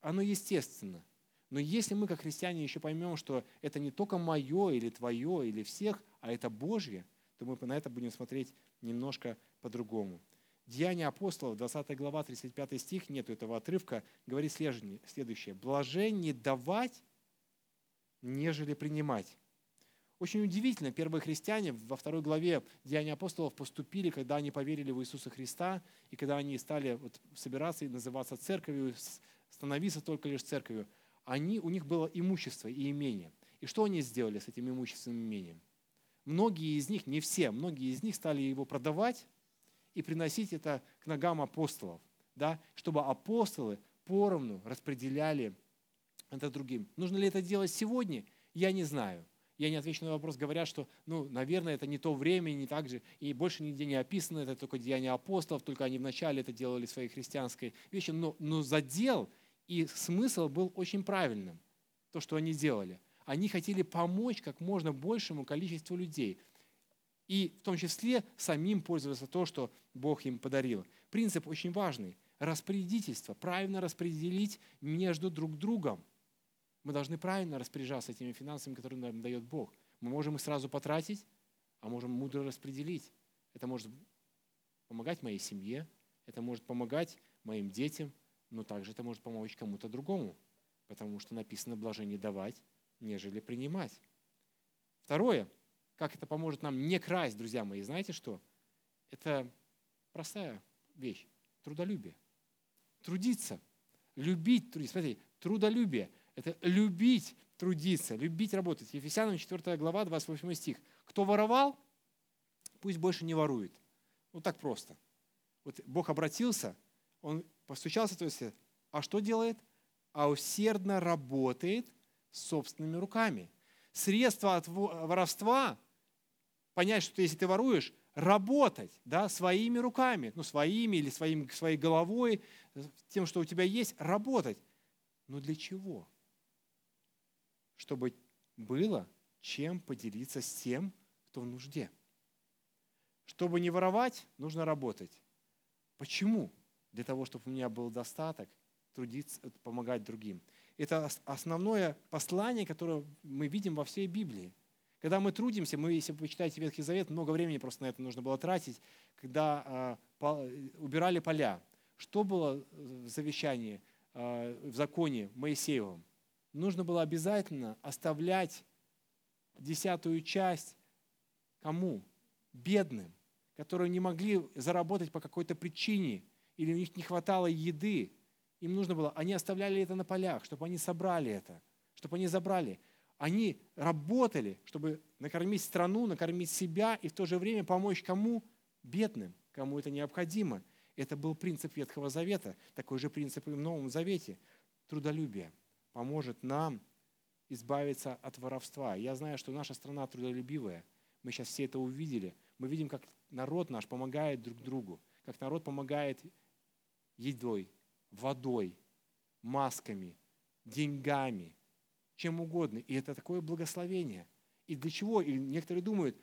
S1: Оно естественно. Но если мы, как христиане, еще поймем, что это не только мое или твое или всех, а это Божье, то мы на это будем смотреть немножко по-другому. Деяния апостолов, 20 глава, 35 стих, нет этого отрывка, говорит следующее. «Блажение давать, нежели принимать». Очень удивительно, первые христиане во второй главе Деяния апостолов поступили, когда они поверили в Иисуса Христа, и когда они стали вот собираться и называться церковью, становиться только лишь церковью, они, у них было имущество и имение. И что они сделали с этим имуществом и имением? Многие из них, не все, многие из них стали его продавать, и приносить это к ногам апостолов, да, чтобы апостолы поровну распределяли это другим. Нужно ли это делать сегодня? Я не знаю. Я не отвечу на вопрос, говорят, что, ну, наверное, это не то время, не так же, и больше нигде не описано, это только деяния апостолов, только они вначале это делали своей христианской вещи, но, но задел и смысл был очень правильным, то, что они делали. Они хотели помочь как можно большему количеству людей – и в том числе самим пользоваться то, что Бог им подарил. Принцип очень важный. Распорядительство. Правильно распределить между друг другом. Мы должны правильно распоряжаться этими финансами, которые нам дает Бог. Мы можем их сразу потратить, а можем мудро распределить. Это может помогать моей семье, это может помогать моим детям, но также это может помочь кому-то другому, потому что написано «блажение давать, нежели принимать». Второе – как это поможет нам не красть, друзья мои, знаете что? Это простая вещь. Трудолюбие. Трудиться. Любить трудиться. Смотрите, трудолюбие. Это любить трудиться, любить работать. Ефесянам 4 глава, 28 стих. Кто воровал, пусть больше не ворует. Вот так просто. Вот Бог обратился, Он постучался, то есть, а что делает? А усердно работает собственными руками. Средство от воровства понять, что если ты воруешь, работать да, своими руками, ну, своими или своим, своей головой, тем, что у тебя есть, работать. Но для чего? Чтобы было чем поделиться с тем, кто в нужде. Чтобы не воровать, нужно работать. Почему? Для того, чтобы у меня был достаток, трудиться, помогать другим. Это основное послание, которое мы видим во всей Библии. Когда мы трудимся, мы, если вы почитаете Ветхий Завет, много времени просто на это нужно было тратить, когда э, убирали поля. Что было в завещании, э, в законе Моисеевом? Нужно было обязательно оставлять десятую часть кому? Бедным, которые не могли заработать по какой-то причине, или у них не хватало еды. Им нужно было, они оставляли это на полях, чтобы они собрали это, чтобы они забрали. Они работали, чтобы накормить страну, накормить себя и в то же время помочь кому? Бедным, кому это необходимо. Это был принцип Ветхого Завета, такой же принцип и в Новом Завете. Трудолюбие поможет нам избавиться от воровства. Я знаю, что наша страна трудолюбивая. Мы сейчас все это увидели. Мы видим, как народ наш помогает друг другу, как народ помогает едой, водой, масками, деньгами, чем угодно. И это такое благословение. И для чего? И некоторые думают,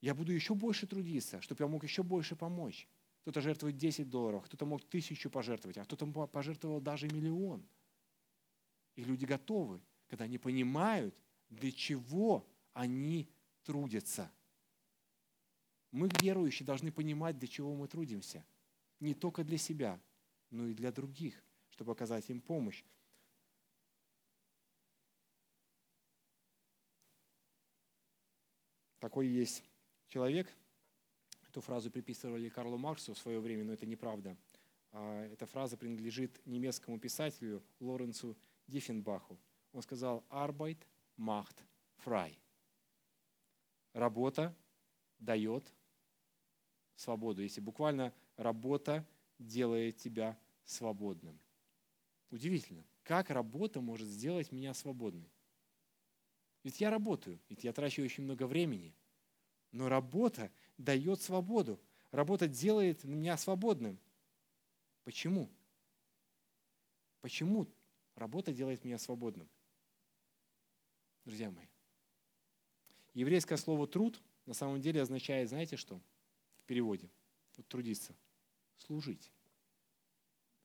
S1: я буду еще больше трудиться, чтобы я мог еще больше помочь. Кто-то жертвует 10 долларов, кто-то мог тысячу пожертвовать, а кто-то пожертвовал даже миллион. И люди готовы когда они понимают, для чего они трудятся. Мы, верующие, должны понимать, для чего мы трудимся. Не только для себя, но и для других, чтобы оказать им помощь. Такой есть человек, эту фразу приписывали Карлу Марксу в свое время, но это неправда. А эта фраза принадлежит немецкому писателю Лоренцу Диффенбаху. Он сказал «Arbeit macht frei». Работа дает свободу. Если буквально работа делает тебя свободным. Удивительно, как работа может сделать меня свободным. Ведь я работаю, ведь я трачу очень много времени. Но работа дает свободу. Работа делает меня свободным. Почему? Почему работа делает меня свободным? друзья мои. Еврейское слово «труд» на самом деле означает, знаете что? В переводе. Вот трудиться. Служить.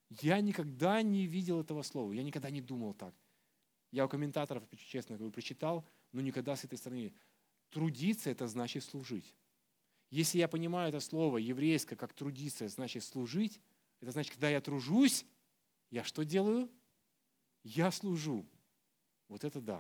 S1: Я никогда не видел этого слова, я никогда не думал так. Я у комментаторов, честно говорю, прочитал, но никогда с этой стороны. Трудиться – это значит служить. Если я понимаю это слово еврейское, как трудиться, значит служить, это значит, когда я тружусь, я что делаю? Я служу. Вот это да.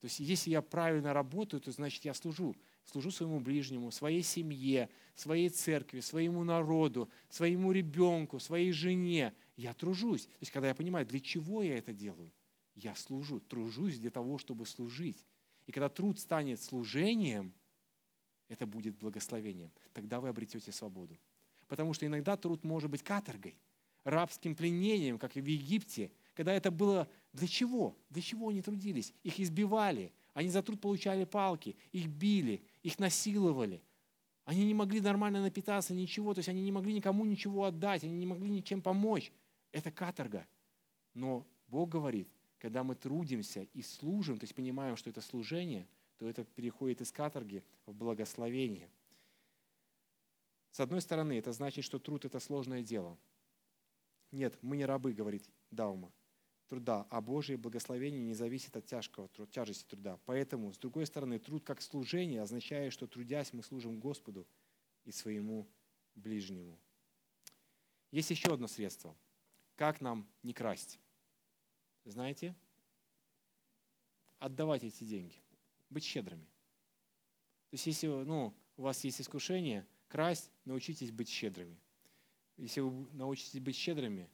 S1: То есть если я правильно работаю, то значит я служу. Служу своему ближнему, своей семье, своей церкви, своему народу, своему ребенку, своей жене. Я тружусь. То есть когда я понимаю, для чего я это делаю, я служу. Тружусь для того, чтобы служить. И когда труд станет служением, это будет благословением. Тогда вы обретете свободу. Потому что иногда труд может быть каторгой, рабским пленением, как и в Египте – когда это было для чего? Для чего они трудились? Их избивали, они за труд получали палки, их били, их насиловали. Они не могли нормально напитаться, ничего, то есть они не могли никому ничего отдать, они не могли ничем помочь. Это каторга. Но Бог говорит, когда мы трудимся и служим, то есть понимаем, что это служение, то это переходит из каторги в благословение. С одной стороны, это значит, что труд – это сложное дело. Нет, мы не рабы, говорит Даума труда, а Божие благословение не зависит от тяжкого, тяжести труда. Поэтому, с другой стороны, труд как служение означает, что трудясь мы служим Господу и своему ближнему. Есть еще одно средство. Как нам не красть? Знаете? Отдавать эти деньги. Быть щедрыми. То есть, если ну, у вас есть искушение красть, научитесь быть щедрыми. Если вы научитесь быть щедрыми,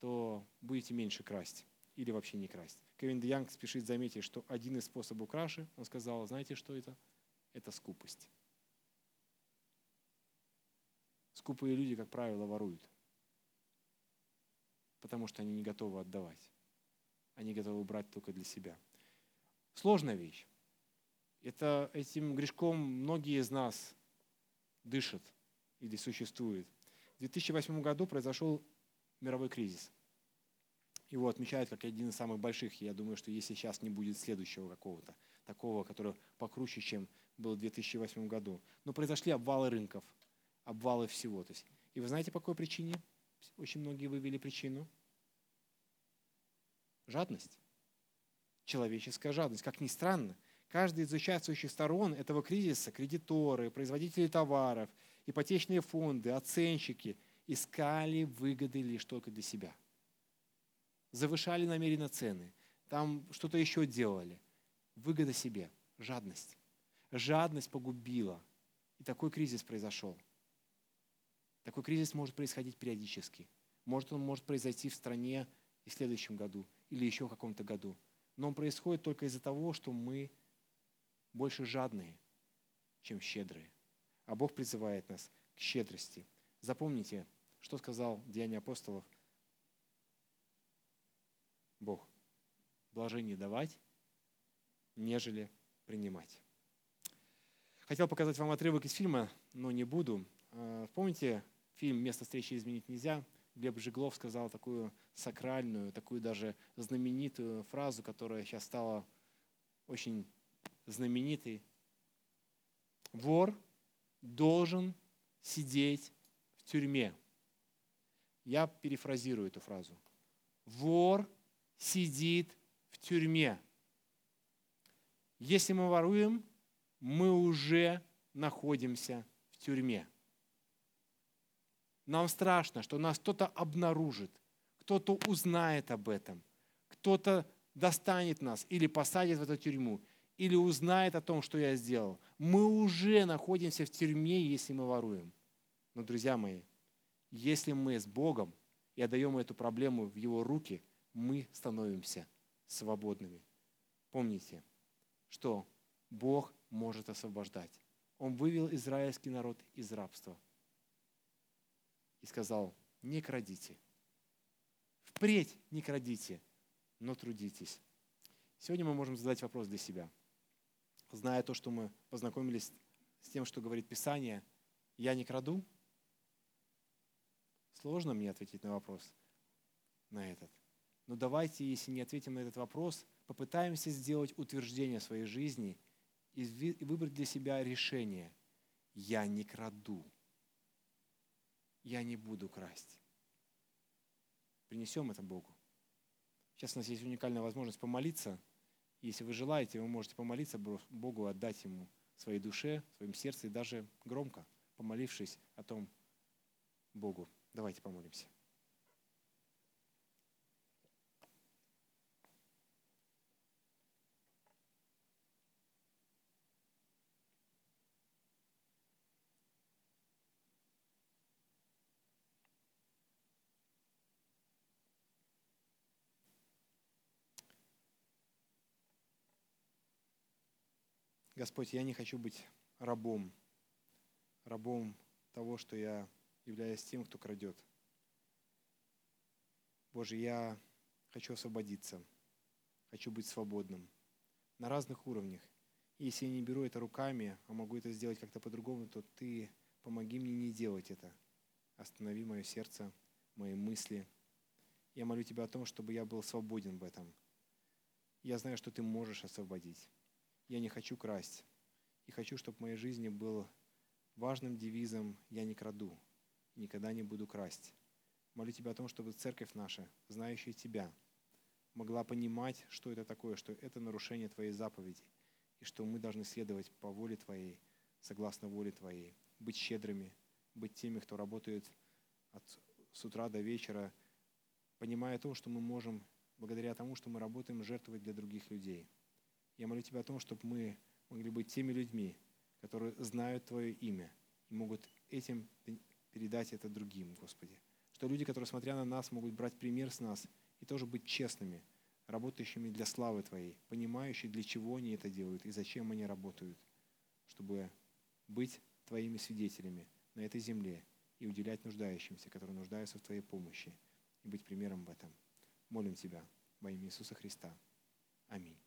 S1: то будете меньше красть или вообще не красть. Кевин Янг спешит заметить, что один из способов краши, он сказал, знаете, что это? Это скупость. Скупые люди, как правило, воруют, потому что они не готовы отдавать. Они готовы брать только для себя. Сложная вещь. Это, этим грешком многие из нас дышат или существуют. В 2008 году произошел мировой кризис – Его отмечают как один из самых больших. Я думаю, что если сейчас не будет следующего какого-то, такого, который покруче, чем был в 2008 году. Но произошли обвалы рынков, обвалы всего. То есть, и вы знаете, по какой причине? Очень многие вывели причину. Жадность. Человеческая жадность. Как ни странно, каждая из участвующих сторон этого кризиса, кредиторы, производители товаров, ипотечные фонды, оценщики, искали выгоды лишь только для себя. Завышали намеренно цены, там что-то еще делали. Выгода себе, жадность. Жадность погубила. И такой кризис произошел. Такой кризис может происходить периодически. Может, он может произойти в стране и в следующем году, или еще в каком-то году. Но он происходит только из-за того, что мы больше жадные, чем щедрые. А Бог призывает нас к щедрости. Запомните, что сказал Деяние апостолов Бог. Блажение давать, нежели принимать. Хотел показать вам отрывок из фильма, но не буду. А, помните фильм «Место встречи изменить нельзя»? Глеб Жиглов сказал такую сакральную, такую даже знаменитую фразу, которая сейчас стала очень знаменитой. Вор должен сидеть в тюрьме. Я перефразирую эту фразу. Вор сидит в тюрьме. Если мы воруем, мы уже находимся в тюрьме. Нам страшно, что нас кто-то обнаружит, кто-то узнает об этом, кто-то достанет нас или посадит в эту тюрьму, или узнает о том, что я сделал. Мы уже находимся в тюрьме, если мы воруем. Но, друзья мои, если мы с Богом и отдаем эту проблему в Его руки, мы становимся свободными. Помните, что Бог может освобождать. Он вывел израильский народ из рабства и сказал, не крадите. Впредь не крадите, но трудитесь. Сегодня мы можем задать вопрос для себя. Зная то, что мы познакомились с тем, что говорит Писание, я не краду? Сложно мне ответить на вопрос, на этот. Но давайте, если не ответим на этот вопрос, попытаемся сделать утверждение своей жизни и выбрать для себя решение. Я не краду. Я не буду красть. Принесем это Богу. Сейчас у нас есть уникальная возможность помолиться. Если вы желаете, вы можете помолиться Богу, отдать Ему своей душе, своим сердце и даже громко, помолившись о том Богу. Давайте помолимся. Господь, я не хочу быть рабом, рабом того, что я являюсь тем, кто крадет. Боже, я хочу освободиться, хочу быть свободным на разных уровнях. И если я не беру это руками, а могу это сделать как-то по-другому, то Ты помоги мне не делать это. Останови мое сердце, мои мысли. Я молю Тебя о том, чтобы я был свободен в этом. Я знаю, что Ты можешь освободить. Я не хочу красть. И хочу, чтобы в моей жизни был важным девизом «Я не краду, никогда не буду красть». Молю Тебя о том, чтобы церковь наша, знающая Тебя, могла понимать, что это такое, что это нарушение Твоей заповеди, и что мы должны следовать по воле Твоей, согласно воле Твоей, быть щедрыми, быть теми, кто работает от, с утра до вечера, понимая то, что мы можем, благодаря тому, что мы работаем, жертвовать для других людей – я молю Тебя о том, чтобы мы могли быть теми людьми, которые знают Твое имя и могут этим передать это другим, Господи. Что люди, которые, смотря на нас, могут брать пример с нас и тоже быть честными, работающими для славы Твоей, понимающими, для чего они это делают и зачем они работают, чтобы быть Твоими свидетелями на этой земле и уделять нуждающимся, которые нуждаются в Твоей помощи, и быть примером в этом. Молим Тебя во имя Иисуса Христа. Аминь.